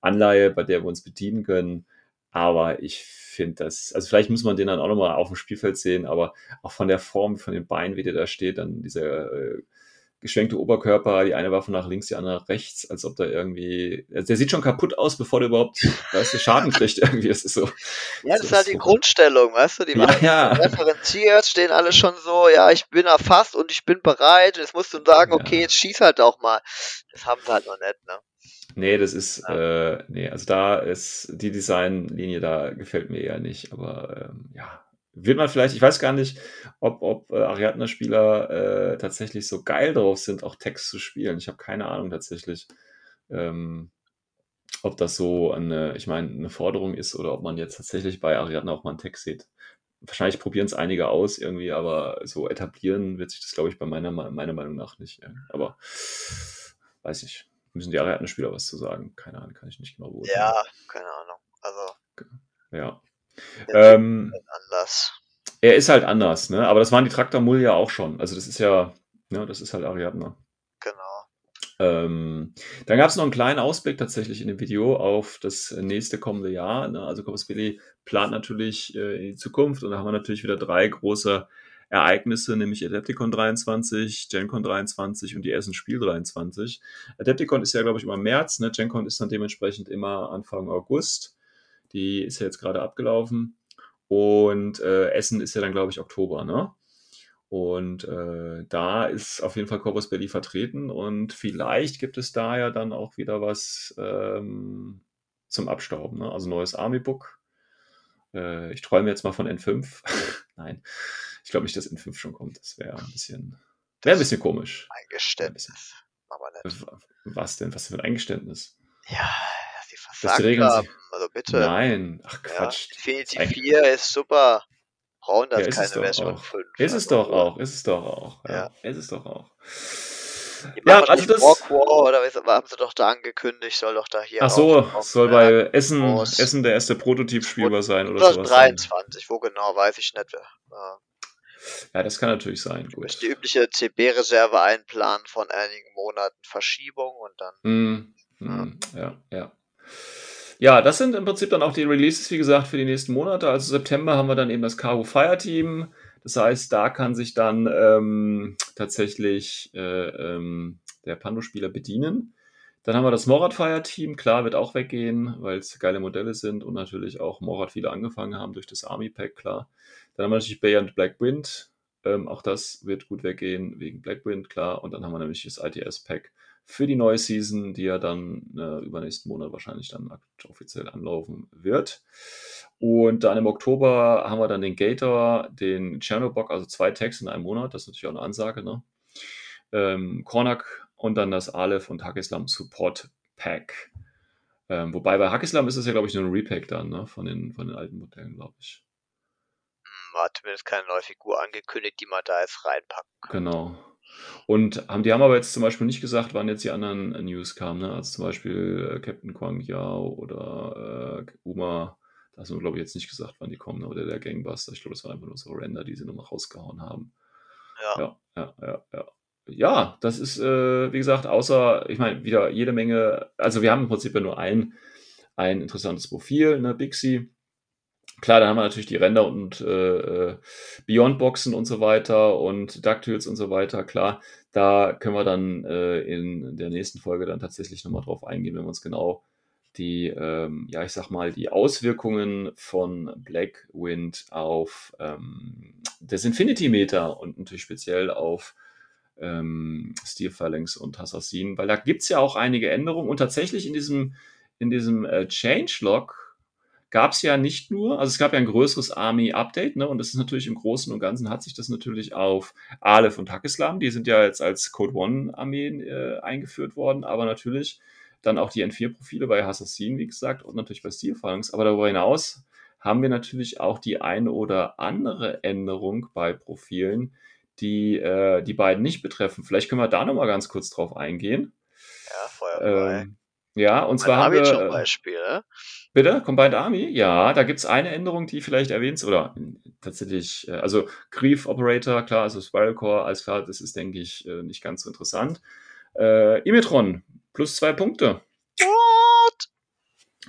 Anleihe, bei der wir uns bedienen können. Aber ich finde das, also vielleicht muss man den dann auch nochmal auf dem Spielfeld sehen, aber auch von der Form, von den Beinen, wie der da steht, dann dieser äh, geschwenkte Oberkörper, die eine Waffe nach links, die andere nach rechts, als ob da irgendwie, also der sieht schon kaputt aus, bevor der überhaupt, weißt du, Schaden kriegt [laughs] irgendwie, das ist so. Ja, das so ist halt so. die Grundstellung, weißt du? Die Ja, waren ja. referenziert, stehen alle schon so, ja, ich bin erfasst und ich bin bereit. Jetzt musst du sagen, Ja. okay, jetzt schieß halt auch mal. Das haben sie halt noch nicht, ne? Nee, das ist, äh, nee, also da ist die Designlinie, da gefällt mir eher nicht, aber ähm, ja, wird man vielleicht, ich weiß gar nicht, ob, ob äh, Ariadne-Spieler äh, tatsächlich so geil drauf sind, auch Text zu spielen. Ich habe keine Ahnung tatsächlich, ähm, ob das so eine, ich meine, eine Forderung ist oder ob man jetzt tatsächlich bei Ariadne auch mal einen Text sieht. Wahrscheinlich probieren es einige aus irgendwie, aber so etablieren wird sich das, glaube ich, bei meiner, meiner Meinung nach nicht. Ja. Aber weiß ich. Müssen die Ariadne-Spieler was zu sagen? Keine Ahnung, kann ich nicht genau beurteilen. Ja, keine Ahnung. Also, Ja. Ähm, ist anders. er ist halt anders, ne? Aber das waren die Traktor-Mull ja auch schon. Also das ist ja, ne, das ist halt Ariadne. Genau. Ähm, dann gab es noch einen kleinen Ausblick tatsächlich in dem Video auf das nächste kommende Jahr. Ne? Also Corpus Billy plant natürlich äh, in die Zukunft und da haben wir natürlich wieder drei große Ereignisse, nämlich Adepticon 23, GenCon 23 und die Essen Spiel 23. Adepticon ist ja, glaube ich, immer im März, ne? GenCon ist dann dementsprechend immer Anfang August. Die ist ja jetzt gerade abgelaufen. Und äh, Essen ist ja dann, glaube ich, Oktober, ne? Und äh, da ist auf jeden Fall Corpus Belli vertreten und vielleicht gibt es da ja dann auch wieder was ähm, zum Abstauben. Ne? Also neues Army Book. Äh, ich träume jetzt mal von N5. [laughs] Nein, ich glaube nicht, dass N5 schon kommt. Das wäre ein bisschen, wäre ein bisschen komisch. Ein Geständnis. Aber nicht. Was denn? Was für ein Eingeständnis? Ja, versagt Regeln haben. Also bitte. Nein, ach Ja, Quatsch. Infinity Ein- 4 ist super. Brauchen das Ja, keine Version auch. 5. Ist es doch auch, ist es doch auch. Ja, Ja. ist es doch auch. Die Ja, also das- Walk War oder was haben sie doch da angekündigt, soll doch da hier Ach so, auch- soll ja, bei Essen, Groß. Essen der erste Prototyp spielbar sein oder sowas. 2023, wo genau, weiß ich nicht. Ja. Ja, das kann natürlich sein. Müssen Gut. die übliche CB-Reserve einplanen von einigen Monaten Verschiebung und dann Hm, hm, ja, ja. Ja, das sind im Prinzip dann auch die Releases, wie gesagt, für die nächsten Monate. Also September haben wir dann eben das Cargo Fire Team. Das heißt, da kann sich dann ähm, tatsächlich äh, ähm, der Pando-Spieler bedienen. Dann haben wir das Morad Fire Team. Klar, wird auch weggehen, weil es geile Modelle sind und natürlich auch Morad viele angefangen haben durch das Army Pack, klar. Dann haben wir natürlich Bay und Black Wind. Ähm, auch das wird gut weggehen wegen Black Wind, klar. Und dann haben wir nämlich das ITS Pack für die neue Season, die ja dann äh, übernächsten Monat wahrscheinlich dann offiziell anlaufen wird. Und dann im Oktober haben wir dann den Gator, den Chernobog, also zwei Tags in einem Monat. Das ist natürlich auch eine Ansage, ne? Ähm, Kornak und dann das Aleph und Hakislam Support Pack. Ähm, wobei bei Hakislam ist es ja, glaube ich, nur ein Repack dann, ne? Von den, von den alten Modellen, glaube ich. hm, war zumindest keine neue Figur angekündigt, die man da jetzt reinpackt. Genau. Und haben, die haben aber jetzt zum Beispiel nicht gesagt, wann jetzt die anderen äh, News kamen, ne? Also zum Beispiel äh, Captain Quang Yao oder äh, Uma. Da hast du, glaube ich, jetzt nicht gesagt, wann die kommen, ne? oder der Gangbuster. Ich glaube, das war einfach nur so Render, die sie nochmal rausgehauen haben. Ja. Ja, ja, ja, ja. Ja, das ist, äh, wie gesagt, außer, ich meine, wieder jede Menge, also wir haben im Prinzip ja nur ein, ein interessantes Profil, ne, Bixi. Klar, dann haben wir natürlich die Render und äh, äh, Beyond-Boxen und so weiter und DuckTales und so weiter. Klar, da können wir dann äh, in der nächsten Folge dann tatsächlich nochmal drauf eingehen, wenn wir uns genau die, ähm, ja, ich sag mal, die Auswirkungen von Blackwind auf ähm, das Infinity-Meter und natürlich speziell auf ähm, Steel Phalanx und Assassin, weil da gibt es ja auch einige Änderungen und tatsächlich in diesem, in diesem äh, Changelog gab es ja nicht nur, also es gab ja ein größeres Army-Update, ne, und das ist natürlich im Großen und Ganzen hat sich das natürlich auf Aleph und Hakislam, die sind ja jetzt als Code One-Armeen äh, eingeführt worden, aber natürlich dann auch die N4-Profile bei Assassin, wie gesagt, und natürlich bei Steel Phalanx, aber darüber hinaus haben wir natürlich auch die eine oder andere Änderung bei Profilen, die äh, die beiden nicht betreffen. Vielleicht können wir da nochmal ganz kurz drauf eingehen. Ja, Feuer frei. Ähm, ja, und zwar haben wir. zum äh, Beispiel, ne? Bitte, Combined Army? Ja, da gibt es eine Änderung, die vielleicht erwähnt oder tatsächlich, äh, also Grief Operator, klar, also Spiral Core, alles klar, das ist, denke ich, äh, nicht ganz so interessant. Äh, Imetron, plus zwei Punkte. What?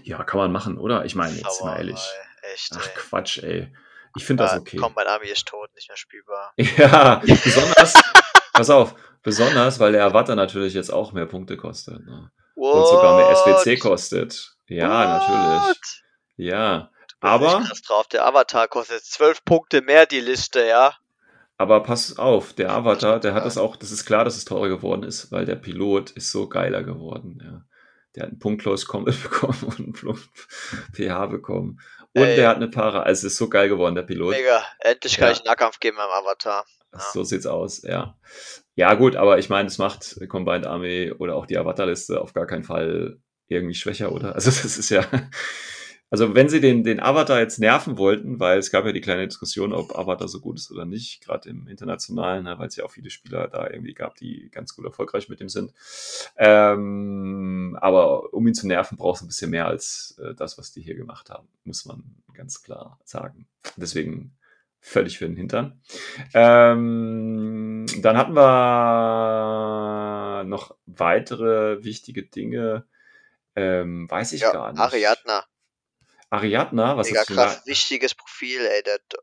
Ja, kann man machen, oder? Ich meine, jetzt mal Sauerei, ehrlich. Echt, Ach ey. Quatsch, ey. Ich finde das okay. Mein Army ist tot, nicht mehr spielbar. [laughs] Ja, besonders, pass auf, Besonders, weil der Avatar natürlich jetzt auch mehr Punkte kostet. Ne? Und sogar mehr SBC kostet. Ja, What? natürlich. Ja. Aber, drauf. Der Avatar kostet zwölf Punkte mehr die Liste, ja. aber pass auf, der Avatar, der hat das auch, das ist klar, dass es teurer geworden ist, weil der Pilot ist so geiler geworden. Ja. Der hat einen punktlos Combat [laughs] bekommen und einen Plump PH bekommen. Und Ey. der hat eine Para. Also es ist so geil geworden, der Pilot. Mega. Endlich kann Ja. ich einen Nahkampf geben beim Avatar. Ja. So sieht's aus, ja. Ja, gut, aber ich meine, es macht Combined Army oder auch die Avatar-Liste auf gar keinen Fall irgendwie schwächer, oder? Also, [laughs] das ist ja. Also, wenn sie den, den Avatar jetzt nerven wollten, weil es gab ja die kleine Diskussion, ob Avatar so gut ist oder nicht, gerade im Internationalen, ne, weil es ja auch viele Spieler da irgendwie gab, die ganz gut erfolgreich mit dem sind. Ähm, aber um ihn zu nerven, brauchst du ein bisschen mehr als äh, das, was die hier gemacht haben, muss man ganz klar sagen. Deswegen völlig für den Hintern. Ähm, dann hatten wir noch weitere wichtige Dinge. Ähm, weiß ich Ja, gar nicht. Ariadna. Ariadna, was Mega hast du krass. Wichtiges Profil, ey. Der Do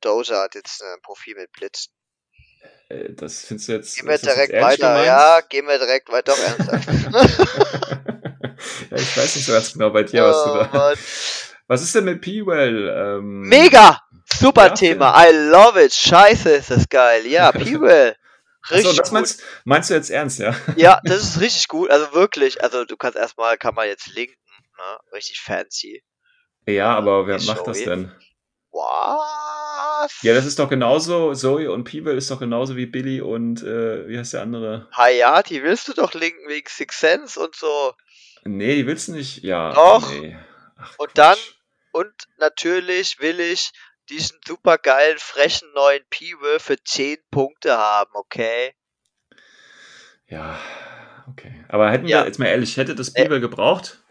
Doja hat jetzt ein Profil mit Blitz. da? Äh, das findest du jetzt. Gehen wir direkt weiter. gemeint? Ja, gehen wir direkt weiter. Doch, ernsthaft. [laughs] [laughs] ja, ich weiß nicht so ganz genau bei dir, was du Oh, da. Mann. Was ist denn mit P-Well? Ähm, Mega! Super Ja, Thema. I love it. Scheiße, ist das geil. Ja. Achso, Richtig das gut. meinst, meinst du jetzt ernst, ja? [laughs] Ja, das ist richtig gut. Also wirklich. Also du kannst erstmal, kann man jetzt linken. Ne? Richtig fancy. Ja, aber wer macht das denn? Was? Ja, das ist doch genauso, Zoe und P-Well ist doch genauso wie Billy und, äh, wie heißt der andere? Hayati willst du doch linken wegen Six Sense und so. Nee, die willst du nicht. Ja. Doch. Nee. Ach, Und Quatsch. dann- Und natürlich will ich diesen super geilen, frechen neuen P-Will für 10 Punkte haben, okay? Ja, okay. Aber hätten Ja. wir, jetzt mal ehrlich, hätte das Äh. P-Well gebraucht?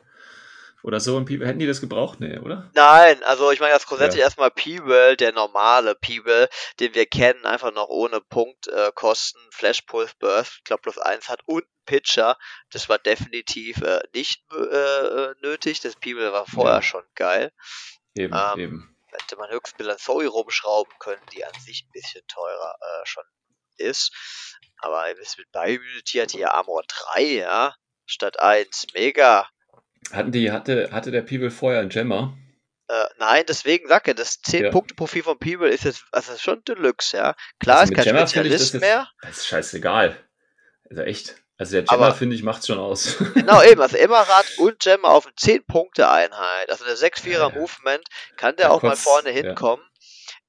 Oder so ein P-Well, hätten die das gebraucht? Nee, oder? Nein, also ich meine das grundsätzlich Ja. erstmal P-Will, der normale P-Will, den wir kennen, einfach noch ohne Punktkosten, äh, Kosten, Flash Pulse Burst, ich glaube plus eins hat und Pitcher. Das war definitiv äh, nicht äh, äh, nötig. Das P-Will war vorher Ja. schon geil. Eben, Ähm, eben. Hätte man höchstens einer Zoe rumschrauben können, die an sich ein bisschen teurer äh, schon ist. Aber mit Bioimmunity hat hier Armor 3, ja, statt 1. Mega. Hatten die, hatte, hatte der P-Well vorher einen Gemmer? Äh, nein, deswegen sag ich, das Ja. 10-Punkte-Profil von People ist jetzt also schon Deluxe, ja. Klar, Also ist kein Gemma ich das Spezialist jetzt- mehr. Das ist scheißegal. Also echt. Also der Gemmer, finde ich, macht's schon aus. [laughs] Genau, eben, also Emmerrad und Gemma auf eine 10-Punkte-Einheit. Also eine 6-4er Ja, ja. Movement kann der Ja, auch mal kurz, vorne ja. hinkommen.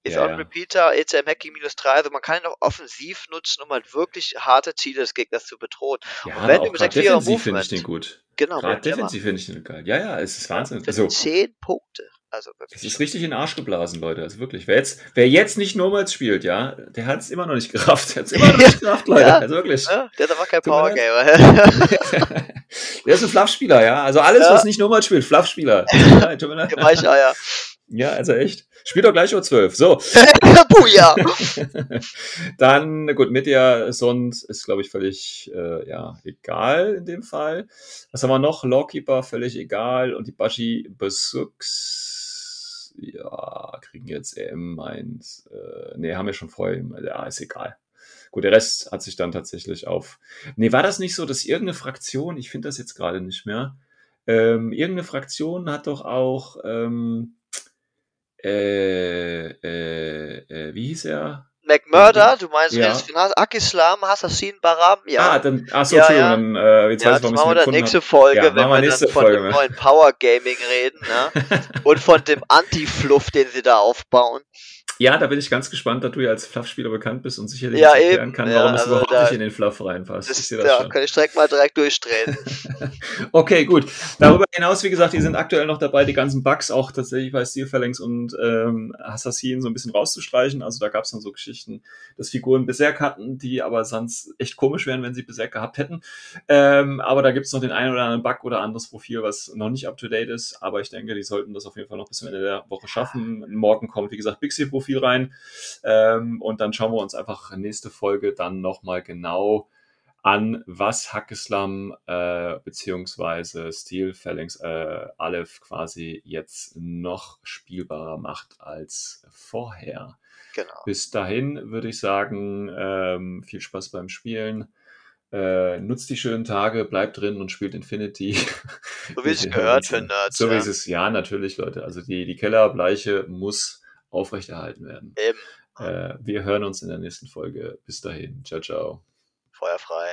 Ist Ja, on ja. Repeater, ECM Hacking minus 3, also man kann ihn auch offensiv nutzen, um halt wirklich harte Ziele des Gegners zu bedrohen. Ja, Und wenn du auch mit gerade 6-4er defensiv finde ich Movement- den gut. Genau, Gerade Gemma. defensiv finde ich den geil. Ja, ja, es ist Wahnsinn. Also, 10 Punkte. Also es wirklich. ist richtig in den Arsch geblasen, Leute. Also wirklich. Wer jetzt, wer jetzt nicht Normals spielt, ja, der hat es immer noch nicht gerafft. Der hat es immer noch nicht [laughs] gerafft, Leute. Ja. Also wirklich. Ja, der ist einfach kein Power. Gamer. [laughs] der ist ein Fluffspieler, ja. Also alles, Ja. was nicht Normal spielt, Fluffspieler. [laughs] Ja, tut mir leid. Weicheier. ja, also echt. Spielt doch gleich U12. So. Puja! Dann, gut, Media Sond ist, glaube ich, völlig äh, ja, egal in dem Fall. Was haben wir noch? Lawkeeper, völlig egal. Und die Bashi Besux, ja, kriegen jetzt EM eins. Äh, nee, haben wir schon vorher. Ja, ist egal. Gut, der Rest hat sich dann tatsächlich auf. Nee, war das nicht so, dass irgendeine Fraktion, ich finde das jetzt gerade nicht mehr, ähm, irgendeine Fraktion hat doch auch, ähm, äh, äh, äh, wie hieß er? McMurder, du meinst Ja. jetzt genau, Akislam, Assassin, Baram, ja. Ah, dann, ach so, Ja, Entschuldigung, dann, äh, jetzt ja, weiß das ich, warum machen wir dann nächste. Folge, Ja, wenn wir nächste dann von Folge, dem ne? neuen Power Gaming reden, ne? [laughs] Und von dem Anti-Fluff, den sie da aufbauen. Ja, da bin ich ganz gespannt, da du ja als Fluff-Spieler bekannt bist und sicherlich Ja, erklären kann, ja, warum es also überhaupt da- nicht in den Fluff reinpasst. Das, ich das ja, schon. kann ich direkt mal direkt durchdrehen. [laughs] Okay, gut. Darüber hinaus, wie gesagt, die sind aktuell noch dabei, die ganzen Bugs auch tatsächlich bei Steel Phalanx und ähm, Assassin so ein bisschen rauszustreichen. Also da gab es dann so Geschichten, dass Figuren Berserk hatten, die aber sonst echt komisch wären, wenn sie Berserk gehabt hätten. Ähm, aber da gibt es noch den einen oder anderen Bug oder anderes Profil, was noch nicht up-to-date ist. Aber ich denke, die sollten das auf jeden Fall noch bis zum Ende der Woche schaffen. Morgen kommt, wie gesagt, Bixie-Profil rein. Ähm, und dann schauen wir uns einfach nächste Folge dann nochmal genau an, was Hackeslam äh, beziehungsweise Steel Phalanx äh, Aleph quasi jetzt noch spielbarer macht als vorher. Genau. Bis dahin würde ich sagen, ähm, viel Spaß beim Spielen Äh, nutzt die schönen Tage, bleibt drin und spielt Infinity. So wie [laughs] es gehört für Nerds. So wie ja. es ist, ja, natürlich, Leute. Also die, die Kellerbleiche muss aufrechterhalten werden. Eben, Äh, wir hören uns in der nächsten Folge. Bis dahin. Ciao, ciao. feuerfrei.